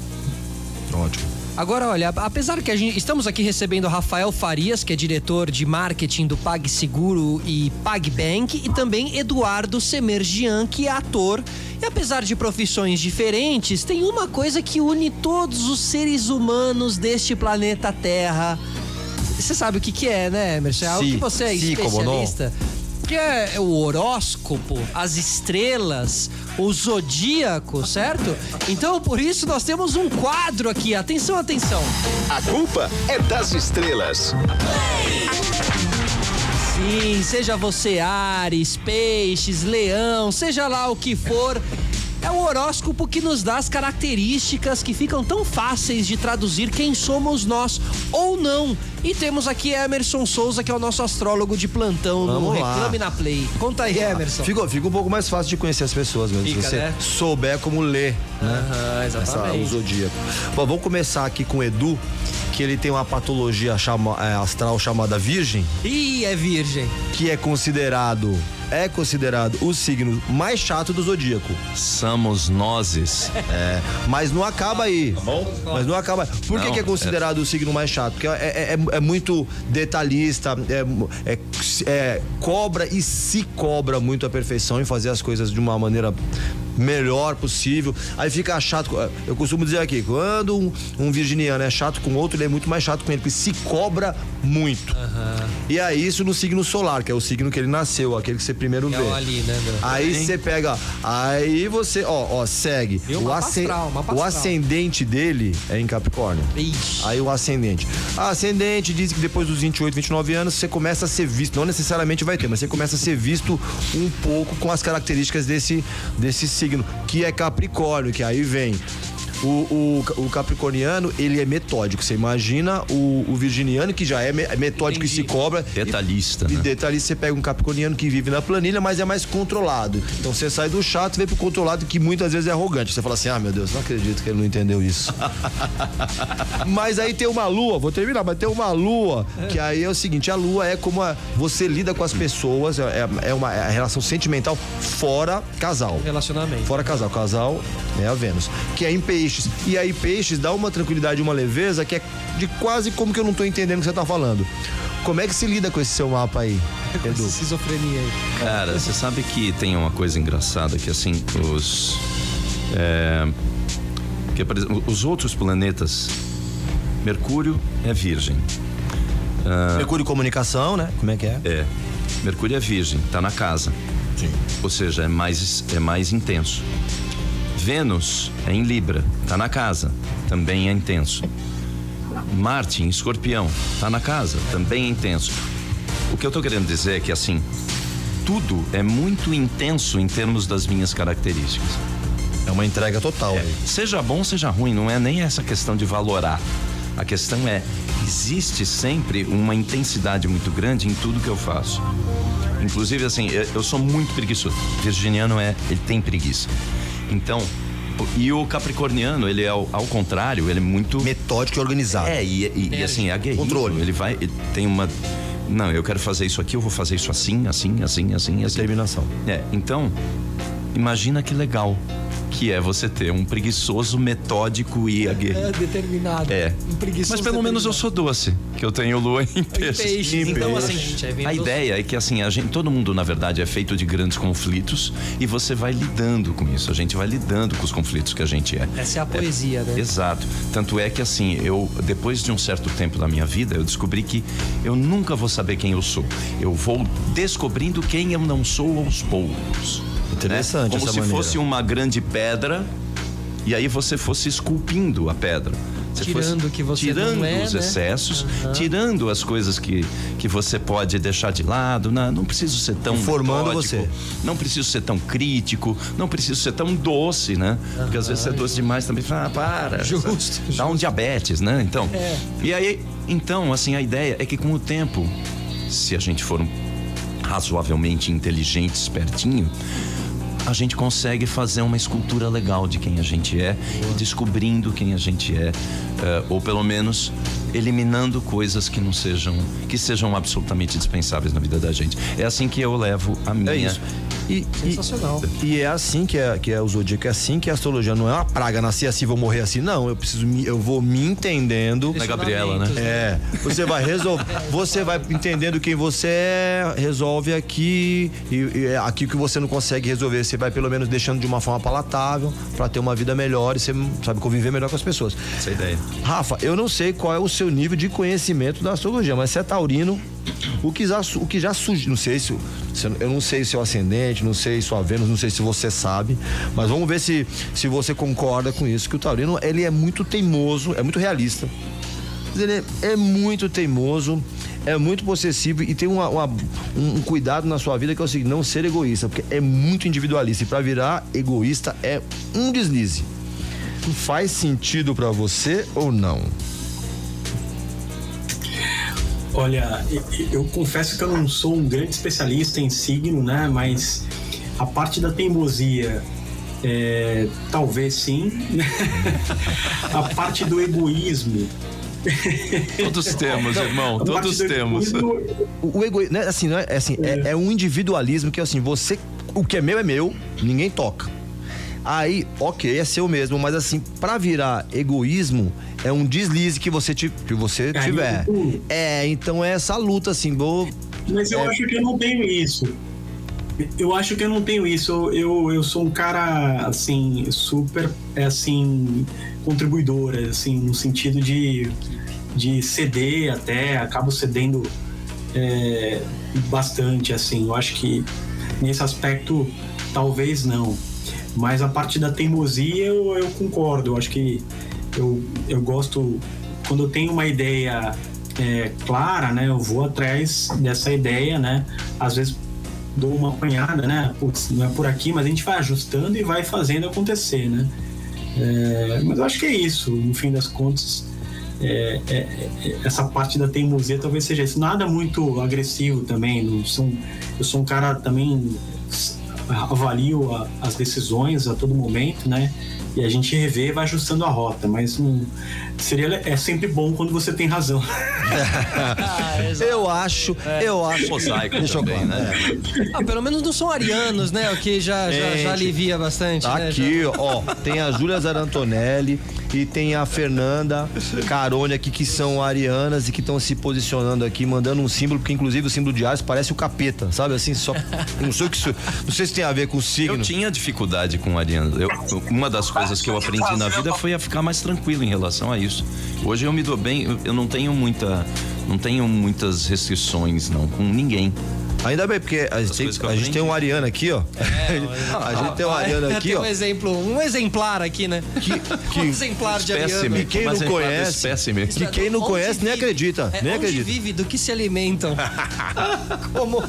Ótimo. Agora, olha, apesar que a gente estamos aqui recebendo Rafael Farias, que é diretor de marketing do PagSeguro e PagBank, e também Eduardo Semergian, que é ator. E apesar de profissões diferentes, tem uma coisa que une todos os seres humanos deste planeta Terra. Você sabe o que, que é, né, Emerson? É o que você é especialista que é o horóscopo, as estrelas, o zodíaco, certo? Então, por isso, nós temos um quadro aqui. Atenção, atenção. A culpa é das estrelas. Sim, seja você Ares, Peixes, Leão, seja lá o que for. É o horóscopo que nos dá as características que ficam tão fáceis de traduzir quem somos nós ou não. E temos aqui Emerson Souza, que é o nosso astrólogo de plantão Vamos no lá. Reclame na Play. Conta aí, Emerson. Fica, fica um pouco mais fácil de conhecer as pessoas mesmo. Fica, se você né? souber como ler, né? Uhum, exatamente. Essa, o zodíaco. Bom, vamos começar aqui com o Edu, que ele tem uma patologia chama, é, astral chamada Virgem. Ih, é Virgem. Que é considerado é considerado o signo mais chato do zodíaco. Somos nozes. É, mas não acaba aí. Tá bom? Mas não acaba. Por não, que, é considerado é... o signo mais chato? Porque é, é, é, é muito detalhista, é, é, cobra e se cobra muito a perfeição em fazer as coisas de uma maneira melhor possível. Aí fica chato. Eu costumo dizer aqui, quando um, um virginiano é chato com outro, ele é muito mais chato com ele, porque se cobra muito. Uhum. E aí isso no signo solar, que é o signo que ele nasceu, aquele que você primeiro é vê. Ali, né, aí você pega, aí você, ó, ó, segue. o, ascend... o ascendente dele é em Capricórnio. Ixi. Aí o ascendente. A ascendente diz que depois dos 28, 29 anos você começa a ser visto, não necessariamente vai ter, mas você começa a ser visto um pouco com as características desse desse signo, que é Capricórnio, que aí vem o, o, o, capricorniano, ele é metódico. Você imagina o, o virginiano, que já é, é metódico Entendi. e se cobra. Detalhista. E, né? detalhista, você pega um capricorniano que vive na planilha, mas é mais controlado. Então você sai do chato e vem pro controlado, que muitas vezes é arrogante. Você fala assim: ah, meu Deus, não acredito que ele não entendeu isso. mas aí tem uma lua, vou terminar, mas tem uma lua, que aí é o seguinte: a lua é como a, você lida com as pessoas, é, é uma é relação sentimental fora casal. Relacionamento. Fora casal. Casal é a Vênus. Que é em peixe peixes. E aí, peixes dá uma tranquilidade, uma leveza que é de quase como que eu não tô entendendo o que você tá falando. Como é que se lida com esse seu mapa aí, Edu? Esquizofrenia aí. Cara, você sabe que tem uma coisa engraçada que assim, os. É, que, por exemplo, os outros planetas. Mercúrio é virgem. Uh, Mercúrio comunicação, né? Como é que é? É. Mercúrio é virgem, tá na casa. Sim. Ou seja, é mais, é mais intenso. Vênus é em Libra, tá na casa, também é intenso. Marte em Escorpião, tá na casa, também é intenso. O que eu tô querendo dizer é que assim, tudo é muito intenso em termos das minhas características. É uma entrega total. É, seja bom, seja ruim, não é nem essa questão de valorar. A questão é, existe sempre uma intensidade muito grande em tudo que eu faço. Inclusive, assim, eu sou muito preguiçoso. Virginiano é, ele tem preguiça. Então, e o capricorniano, ele é ao, ao, contrário, ele é muito. Metódico e organizado. É, e, e, e assim, é aguerrido. Controle. Ele vai, ele tem uma. Não, eu quero fazer isso aqui, eu vou fazer isso assim, assim, assim, assim, assim. Determinação. É, então, imagina que legal que é você ter um preguiçoso metódico e aguerrido. É, determinado. É. Um preguiçoso Mas pelo menos eu sou doce, que eu tenho lua em peixes. Em peixes. Então, assim, gente, é a ideia é que assim, a gente, todo mundo na verdade é feito de grandes conflitos e você vai lidando com isso. A gente vai lidando com os conflitos que a gente é. Essa é a poesia, é, né? Exato. Tanto é que assim, eu depois de um certo tempo da minha vida, eu descobri que eu nunca vou saber quem eu sou. Eu vou descobrindo quem eu não sou aos poucos. Interessante né? Como se maneira. fosse uma grande pedra e aí você fosse esculpindo a pedra. Você tirando que você tirando é, os né? excessos, uhum. tirando as coisas que, que você pode deixar de lado. Não, não preciso ser tão formando você. Não preciso ser tão crítico, não preciso ser tão doce, né? Uhum. Porque às vezes ser doce demais também fala, ah, para. Justo. Dá justo. um diabetes, né? Então. É. E aí, então, assim, a ideia é que com o tempo, se a gente for razoavelmente inteligente, espertinho, a gente consegue fazer uma escultura legal de quem a gente é, descobrindo quem a gente é, uh, ou pelo menos eliminando coisas que não sejam que sejam absolutamente dispensáveis na vida da gente. É assim que eu levo a minha. É isso. E, Sensacional. E, e, é assim que é, que é o zodíaco, é assim que a astrologia não é uma praga, nascer assim, vou morrer assim. Não, eu preciso, me, eu vou me entendendo. Na Gabriela, né? É. Você vai resolver, você vai entendendo quem você é, resolve aqui e, e é aqui que você não consegue resolver, você vai pelo menos deixando de uma forma palatável para ter uma vida melhor e você sabe conviver melhor com as pessoas. Essa é a ideia. Rafa, eu não sei qual é o seu nível de conhecimento da astrologia, mas você é taurino, o que já, o que já surgiu, não sei se, eu não sei se é ascendente, não sei sua Vênus, não sei se você sabe, mas vamos ver se, se você concorda com isso, que o taurino, ele é muito teimoso, é muito realista. Ele é, é muito teimoso, é muito possessivo e tem uma, uma, um, um, cuidado na sua vida que é o seguinte, não ser egoísta, porque é muito individualista e para virar egoísta é um deslize. Faz sentido para você ou não? Olha, eu confesso que eu não sou um grande especialista em signo, né? Mas a parte da teimosia, é, talvez sim. a parte do egoísmo. Todos temos, irmão. Todos temos. O, o egoísmo, né, assim, não é, é assim, é. É, é um individualismo que é assim, você, o que é meu é meu, ninguém toca. Aí, ok, é seu mesmo, mas assim, para virar egoísmo, é um deslize que você, que você tiver. É, então é essa luta, assim, vou. Mas eu é... acho que eu não tenho isso. Eu acho que eu não tenho isso. Eu, eu sou um cara, assim, super, é, assim, contribuidor, assim, no sentido de, de ceder até, acabo cedendo é, bastante, assim. Eu acho que nesse aspecto, talvez não. Mas a parte da teimosia eu, eu concordo. Eu acho que eu, eu gosto. Quando eu tenho uma ideia é, clara, né? Eu vou atrás dessa ideia, né? Às vezes dou uma apanhada, né? Putz, não é por aqui, mas a gente vai ajustando e vai fazendo acontecer, né? É, mas eu acho que é isso, no fim das contas. É, é, é essa parte da teimosia talvez seja isso. Nada muito agressivo também. Não sou, eu sou um cara também avalio a, as decisões a todo momento, né? E a gente revê e vai ajustando a rota, mas um, seria é sempre bom quando você tem razão. ah, eu acho, é. eu acho. Mosaico Deixa também, né? Ah, pelo menos não são arianos, né? O que já, já, já alivia bastante. Né? Aqui, né? ó, tem a Júlia Zarantonelli e tem a Fernanda Carone aqui, que são arianas e que estão se posicionando aqui, mandando um símbolo, porque inclusive o símbolo de Ares parece o capeta, sabe? Assim, só. Não sei o que isso. Não sei se tem a ver com o signo. Eu tinha dificuldade com arianos. Eu, uma das coisas que eu aprendi na vida foi a ficar mais tranquilo em relação a isso. Hoje eu me dou bem, eu não tenho muita. Não tenho muitas restrições, não, com ninguém. Ainda bem, porque a gente, que eu a gente tem um Ariano aqui, ó. a gente tem um Ariano aqui, tem ó. um exemplo, um exemplar aqui, né? um exemplar de ariano. Que quem não é conhece, que quem não conhece nem acredita, é, nem onde acredita. vive, do que se alimentam. como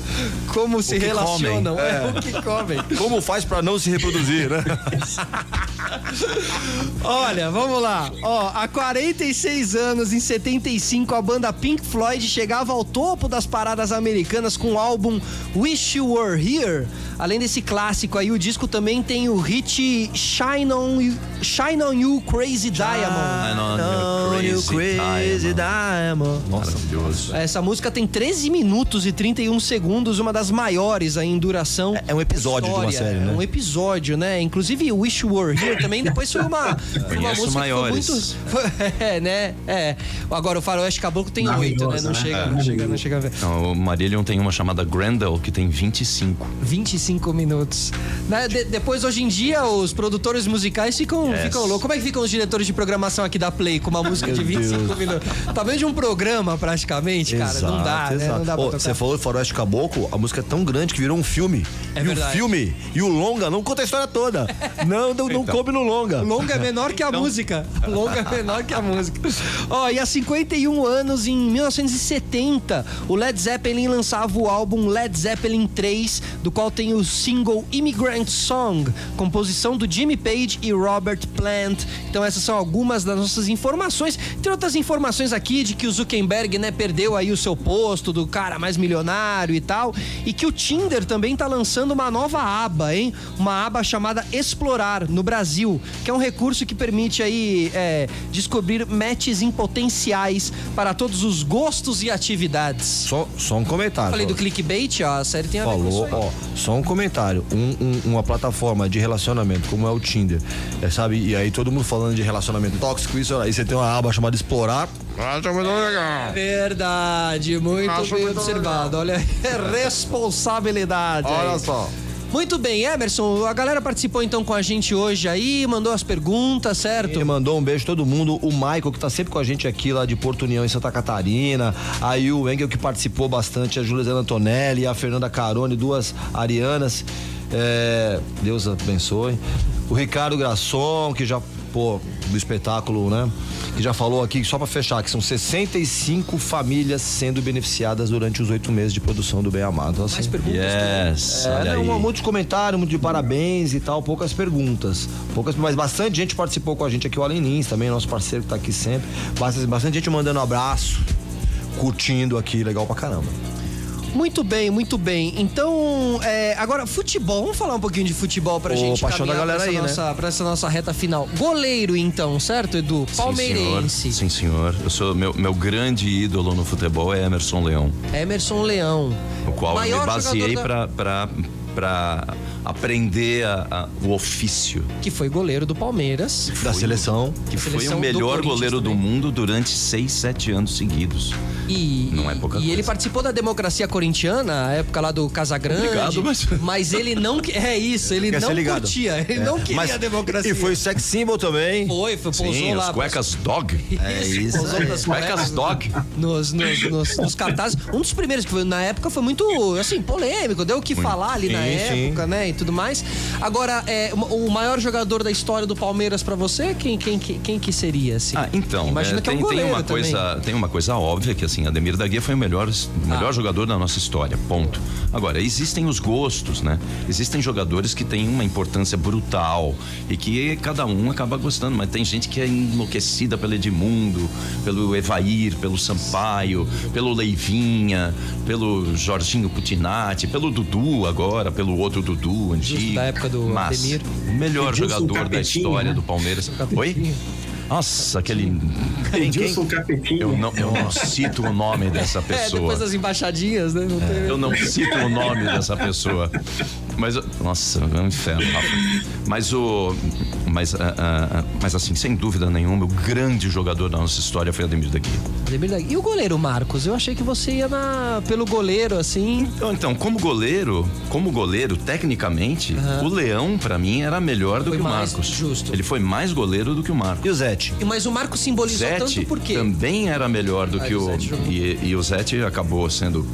como se que relacionam. comem. É, o que comem. Como faz pra não se reproduzir, né? Olha, vamos lá. Ó, há 46 anos, em 75, a banda Pink Floyd chegava ao topo das paradas americanas com o álbum Wish You Were Here. Além desse clássico aí, o disco também tem o hit Shine On You, Shine On You Crazy Diamond. I know you're crazy diamond. Nossa, Maravilhoso. Essa música tem 13 minutos e 31 segundos, uma das maiores aí em duração. É- é um episódio de uma História, série, né? É um episódio, né? Inclusive, Wish You Were Here também depois foi uma, foi uma Conheço música maiores. que foi muito... É, né? É. Agora, o Faroeste Caboclo tem oito, né? Não né? chega, É. não chega, não chega a ver. Não, o Marillion tem uma chamada Grendel que tem 25. 25 minutos. Né, de- depois, hoje em dia, os produtores musicais ficam, Yes. ficam loucos. Como é que ficam os diretores de programação aqui da Play com uma música de Meu 25 Deus. minutos? Talvez de um programa, praticamente, cara. não dá, né? Não dá pra Ô. Você falou de Faroeste Caboclo, a música é tão grande que virou um filme. É e verdade. o filme e o longa não conta a história toda. Não, não, não coube no longa. O longa é menor que a música. O longa é menor que a música. Ó, e há 51 anos, em 1970, o Led Zeppelin lançava o álbum Led Zeppelin 3, do qual tem o single Immigrant Song, composição do Jimmy Page e Robert Plant. Então essas são algumas das nossas informações. Tem outras informações aqui de que o Zuckerberg, né, perdeu aí o seu posto do cara mais milionário e tal, e que o Tinder também tá lançando uma nova aba, hein? Uma aba chamada Explorar no Brasil, que é um recurso que permite aí é, descobrir matches em potenciais para todos os gostos e atividades. Só, só um comentário. Falei do clickbait, ó, a série tem a ver com Falou, isso aí. ó, só um comentário. Um- um- uma plataforma de relacionamento, como é o Tinder, é, sabe? E aí todo mundo falando de relacionamento tóxico, isso aí você tem uma aba chamada Explorar. Acho muito legal. Verdade, muito Acho bem muito observado. Olha, é responsabilidade. Olha aí. só. Muito bem, Emerson, a galera participou então com a gente hoje aí, mandou as perguntas, certo? Ele mandou um beijo todo mundo. O Michael, que tá sempre com a gente aqui lá de Porto União, em Santa Catarina. Aí o Engel, que participou bastante. A Júlia Antonelli, a Fernanda Carone, duas arianas. É, Deus abençoe. O Ricardo Grasson, que já, pô, do espetáculo, né? Que já falou aqui, só pra fechar, que são 65 famílias sendo beneficiadas durante os oito meses de produção do Bem Amado. Então, assim, Mais perguntas? Yes, é, olha não, aí. muitos comentários, muito de parabéns e tal, poucas perguntas. Poucas, mas bastante gente participou com a gente aqui, o Lins também, nosso parceiro que tá aqui sempre. Bastante, bastante gente mandando abraço, curtindo aqui, legal pra caramba. Muito bem, muito bem. Então, é, agora, futebol. Vamos falar um pouquinho de futebol pra Ô, gente paixão da caminhar galera pra, essa aí, né? nossa, pra essa nossa reta final. Goleiro, então, certo, Edu? Palmeirense. Sim, senhor. Sim, senhor. Eu sou meu, meu grande ídolo no futebol é Emerson Leão, Emerson Leão. o qual eu Maior me baseei da- pra, pra, pra aprender a- a- o ofício. Que foi goleiro do Palmeiras. Da seleção. Que foi Seleção o do melhor Corinthians goleiro do também. mundo durante seis, sete anos seguidos. E, Não é pouca e coisa. ele participou da democracia corintiana, a época lá do Casagrande. Obrigado, mas- ele não. É isso, ele Quer não ligado. curtia. Ele É. não queria Mas- a democracia. E foi sex symbol também. Foi, foi, pousou Sim, lá. os cuecas dog. É isso pousou nas Cuecas dog. Nos, nos, nos, nos cartazes. Um dos primeiros que foi, na época foi muito, assim, polêmico, deu o que falar ali na Sim, sim. época, né? E tudo mais. Agora, é, o maior jogador da história do Palmeiras pra você, quem, quem, quem, que seria, assim? Ah, então, Imagina é, que é um tem, tem uma também. coisa, tem uma coisa óbvia que assim, Ademir da Guia foi o melhor, melhor Ah. jogador da nossa história, ponto. Agora, existem os gostos, né? Existem jogadores que têm uma importância brutal e que cada um acaba gostando, mas tem gente que é enlouquecida pelo Edmundo, pelo Evair, pelo Sampaio, pelo Leivinha, pelo Jorginho Putinati, pelo Dudu agora, pelo outro Dudu antigo. da época do mas, Ademir. o melhor Edilson jogador da história né? do Palmeiras. Oi? Nossa, aquele Edilson Capetinho. eu não, eu não cito o nome dessa É, pessoa. depois das embaixadinhas, né? Não tem- Eu não cito o nome dessa pessoa. Mas, nossa, é um inferno, Rafa. Mas o. Mas, ah, ah, ah, mas assim, sem dúvida nenhuma, o grande jogador da nossa história foi Ademir daqui. Ademir da- E o goleiro, Marcos? Eu achei que você ia na, pelo goleiro, assim. Então, então, como goleiro, como goleiro, tecnicamente, Aham. o Leão, pra mim, era melhor do Foi que o mais Marcos. justo. Ele foi mais goleiro do que o Marcos. E o Zete? E- Mas o Marcos simbolizou Zete tanto por quê? também era melhor do Ah, que o o. Zete. E, e o Zete acabou sendo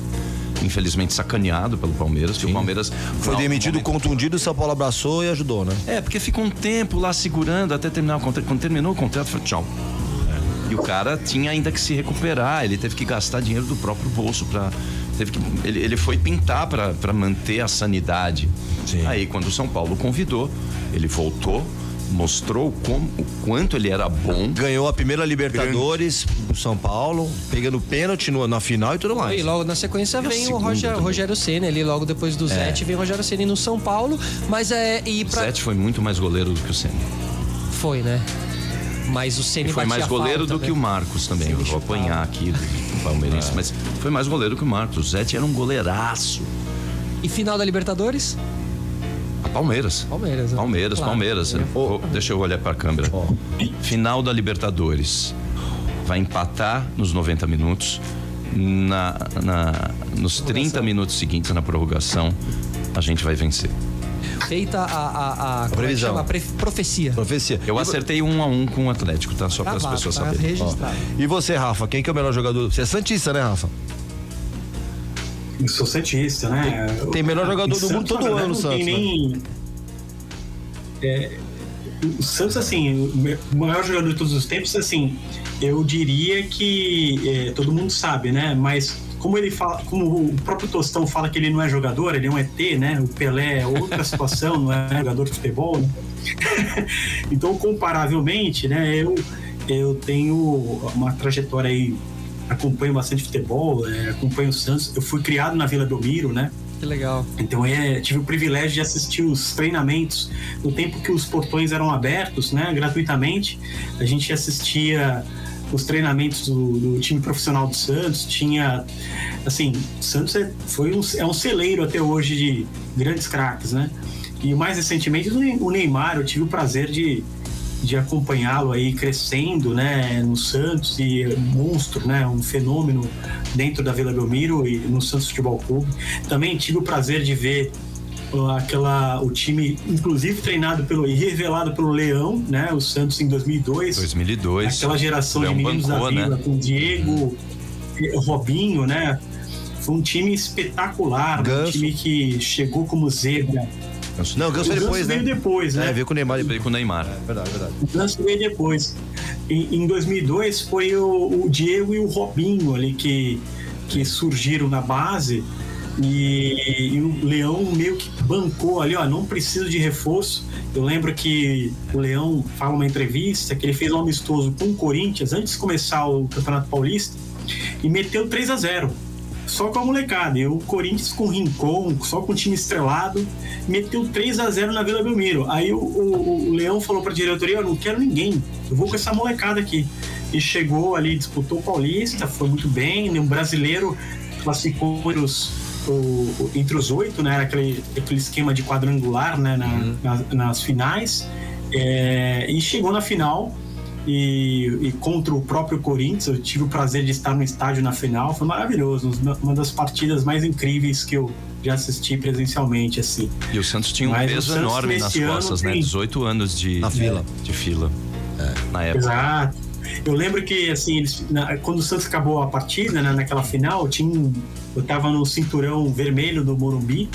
infelizmente sacaneado pelo Palmeiras, que o Palmeiras Foi demitido, momento- contundido, o São Paulo abraçou e ajudou, né? É, porque ficou um tempo lá segurando até terminar o contrato. Quando terminou o contrato, falou tchau. E o cara tinha ainda que se recuperar, ele teve que gastar dinheiro do próprio bolso para teve que ele, ele foi pintar para manter a sanidade. Sim. Aí quando o São Paulo convidou, ele voltou, mostrou como, o quanto ele era bom. Ganhou a primeira Libertadores do São Paulo, pegando pênalti no- na final e tudo mais. E logo na sequência E vem o Roger. Rogério Ceni ali, logo depois do Zete, vem o Rogério Ceni no São Paulo, mas é e O pra... Zete foi muito mais goleiro do que o Senna. foi, né? Mas o Ceni foi mais goleiro falta, do né? que o Marcos também. Eu vou apanhar aqui do palmeirense, mas foi mais goleiro que o Marcos. O Zete era um goleiraço. E final da Libertadores? A Palmeiras. Palmeiras, né? Palmeiras, Claro. Palmeiras. Ô, deixa eu olhar para a câmera. Final da Libertadores. Vai empatar nos 90 minutos. Na, na- nos 30 minutos seguintes, na prorrogação, a gente vai vencer. Feita a, a, a, é previsão. chama? Pre- profecia. Profecia. Eu acertei um a um com o Atlético, tá? Só para as pessoas tá saberem. registrado. E você, Rafa, quem que é o melhor jogador? Você é Santista, né, Rafa? Sou Santista, né? tem melhor jogador Em do mundo todo ano, Santos, né? nem... É, o Santos, assim, o maior jogador de todos os tempos, assim, eu diria que é, todo mundo sabe, né? Mas como ele fala, como o próprio Tostão fala que ele não é jogador, ele é um ET, né? O Pelé é outra situação, não é jogador de futebol. Né? então, comparavelmente, né? Eu, eu tenho uma trajetória aí, acompanho bastante futebol, é, acompanho o Santos. Eu fui criado na Vila Belmiro, né? Que legal. Então é, tive o privilégio de assistir os treinamentos no tempo que os portões eram abertos, né, gratuitamente. A gente assistia os treinamentos do, do time profissional do Santos. Tinha, assim, o Santos é, foi um, é um celeiro até hoje de grandes craques, né? E mais recentemente o Ney- o Neymar, eu tive o prazer de, de acompanhá-lo aí crescendo, né, no Santos e um monstro, né, um fenômeno dentro da Vila Belmiro e no Santos Futebol Clube. Também tive o prazer de ver aquela o time inclusive treinado pelo e revelado pelo Leão, né, o Santos em 2002. 2002. Aquela geração de meninos bancou, da Vila né? com Diego, Robinho, né? Foi um time espetacular, um Ganso. time que chegou como zebra. Não, o Ganso o foi Ganso depois, veio né? depois, né? É, veio com o Neymar. Lembrei com o Neymar. Verdade, verdade. O Ganso veio depois. Em, em 2002 foi o, o Diego e o Robinho ali que, que surgiram na base e, e o Leão meio que bancou ali, ó, não precisa de reforço. Eu lembro que o Leão fala uma entrevista que ele fez um amistoso com o Corinthians antes de começar o Campeonato Paulista e meteu 3 a 0 só com a molecada. E o Corinthians com o Rincon, só com o time estrelado, meteu 3 a 0 na Vila Belmiro. Aí o, o- o Leão falou pra diretoria: Eu não quero ninguém, eu vou com essa molecada aqui. E chegou ali, disputou o Paulista, foi muito bem. Um brasileiro classificou entre os, o- entre os oito, né? Era aquele, aquele esquema de quadrangular né? Na- nas, nas finais. É, e chegou na final e, e contra o próprio Corinthians. Eu tive o prazer de estar no estádio na final, foi maravilhoso, uma das partidas mais incríveis que eu já assisti presencialmente, assim. E o Santos tinha um Mas peso enorme nas costas, né? tem- 18 anos de, Na fila. de fila. Na época. Exato. Eu lembro que, assim, eles, na- quando o Santos acabou a partida, né, naquela final, tinha eu tava no cinturão vermelho do Morumbi.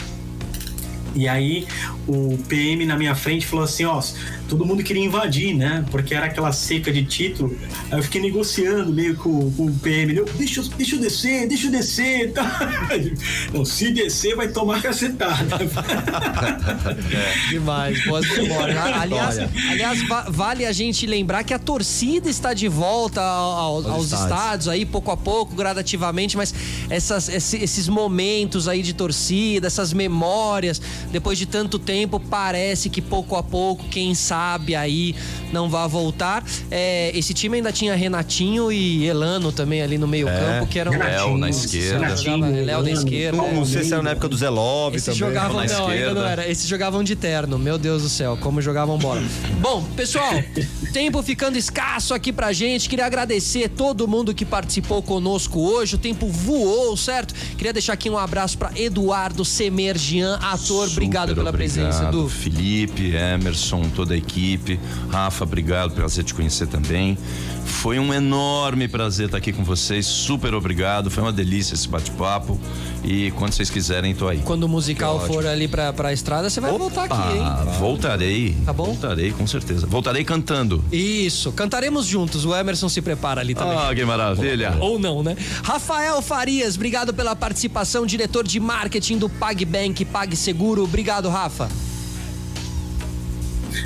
E aí o PM na minha frente falou assim, ó, todo mundo queria invadir, né? Porque era aquela seca de título. Aí eu fiquei negociando meio com, com o PM, eu, deixa, eu- deixa eu descer, deixa eu descer. Tá? Não, se descer vai tomar cacetada. Demais, boas memórias. Aliás, aliás va- vale a gente lembrar que a torcida está de volta ao- ao- aos estádios. estádios aí, pouco a pouco, gradativamente, mas essas- esse- esses momentos aí de torcida, essas memórias, depois de tanto tempo, parece que pouco a pouco, quem sabe aí não vai voltar. É, esse time ainda tinha Renatinho e Elano também ali no meio campo, que eram... Léo na esquerda. Jogava Léo na esquerda. Não, não sei se era na época do Zé Love Esses também. jogavam, na não, ainda esquerda. não era. Esses jogavam de terno, meu Deus do céu, como jogavam bola. Bom, pessoal, tempo ficando escasso aqui pra gente. Queria agradecer todo mundo que participou conosco hoje. O tempo voou, certo? Queria deixar aqui um abraço pra Eduardo Semergian, ator obrigado pela obrigado. presença, Edu. Felipe, Emerson, toda a equipe. Rafa, obrigado, prazer te conhecer também. Foi um enorme prazer estar aqui com vocês. Super obrigado. Foi uma delícia esse bate-papo. E quando vocês quiserem, tô aí. Quando o musical for ali pra, pra estrada, você vai voltar aqui, hein? Voltarei. Tá bom? Voltarei, com certeza. Voltarei cantando. Isso, cantaremos juntos. O Emerson se prepara ali também. Ah, que maravilha. Ou não, né? Rafael Farias, obrigado pela participação, diretor de marketing do PagBank, PagSeguro. Obrigado, Rafa.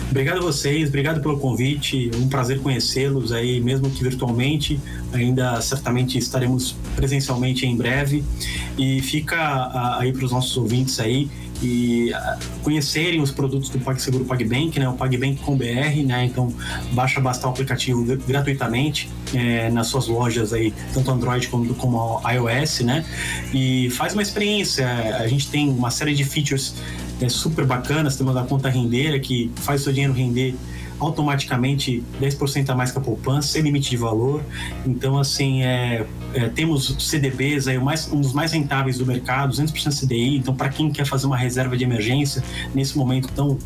Obrigado a vocês, obrigado pelo convite. Um prazer conhecê-los aí, mesmo que virtualmente. Ainda certamente estaremos presencialmente em breve. E fica aí para os nossos ouvintes aí e ah, conhecerem os produtos do PagSeguro PagBank, né? O PagBank com BR, né? Então baixa bastar o aplicativo gr- gratuitamente eh, nas suas lojas aí, tanto Android como, como iOS, né? E faz uma experiência. A gente tem uma série de features é super bacanas. Temos a conta rendeira que faz o seu dinheiro render automaticamente 10% a mais que a poupança, sem limite de valor. Então, assim, é, é, temos CDBs, aí, mais, um dos mais rentáveis do mercado, 200% CDI. Então, para quem quer fazer uma reserva de emergência nesse momento tão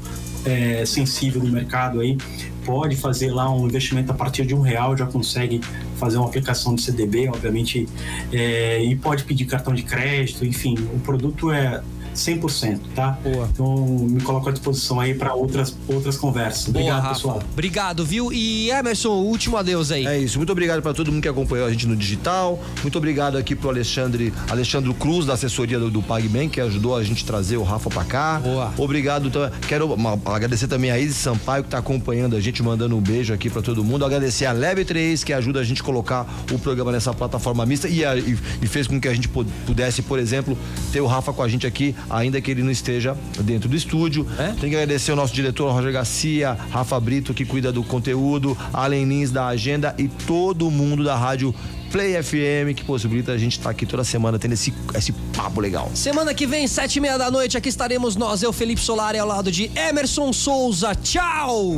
é, sensível do mercado aí, pode fazer lá um investimento a partir de um real, já consegue fazer uma aplicação de CDB, obviamente, é, e pode pedir cartão de crédito, enfim, o produto é 100%, tá? Boa. Então, me coloco à disposição aí para outras, outras conversas. Boa, Obrigado, Rafa. pessoal. Obrigado, viu? E Emerson, o último adeus aí. É isso. Muito obrigado para todo mundo que acompanhou a gente no digital. Muito obrigado aqui pro Alexandre, Alexandre Cruz da assessoria do, do PagBank que ajudou a gente a trazer o Rafa para cá. Boa. Obrigado. Então, quero uma- agradecer também a Isis Sampaio que tá acompanhando a gente, mandando um beijo aqui para todo mundo. Agradecer a Leve 3 que ajuda a gente a colocar o programa nessa plataforma mista e, a- e- e fez com que a gente pu- pudesse, por exemplo, ter o Rafa com a gente aqui, ainda que ele não esteja dentro do estúdio. É? Tem que agradecer o nosso diretor Roger Garcia, Rafa Brito, que cuida do conteúdo, Allen Lins da agenda e todo mundo da rádio Play FM, que possibilita a gente estar aqui toda semana tendo esse, esse papo legal. Semana que vem, sete e meia da noite, aqui estaremos nós, eu, Felipe Solari, ao lado de Emerson Souza. Tchau!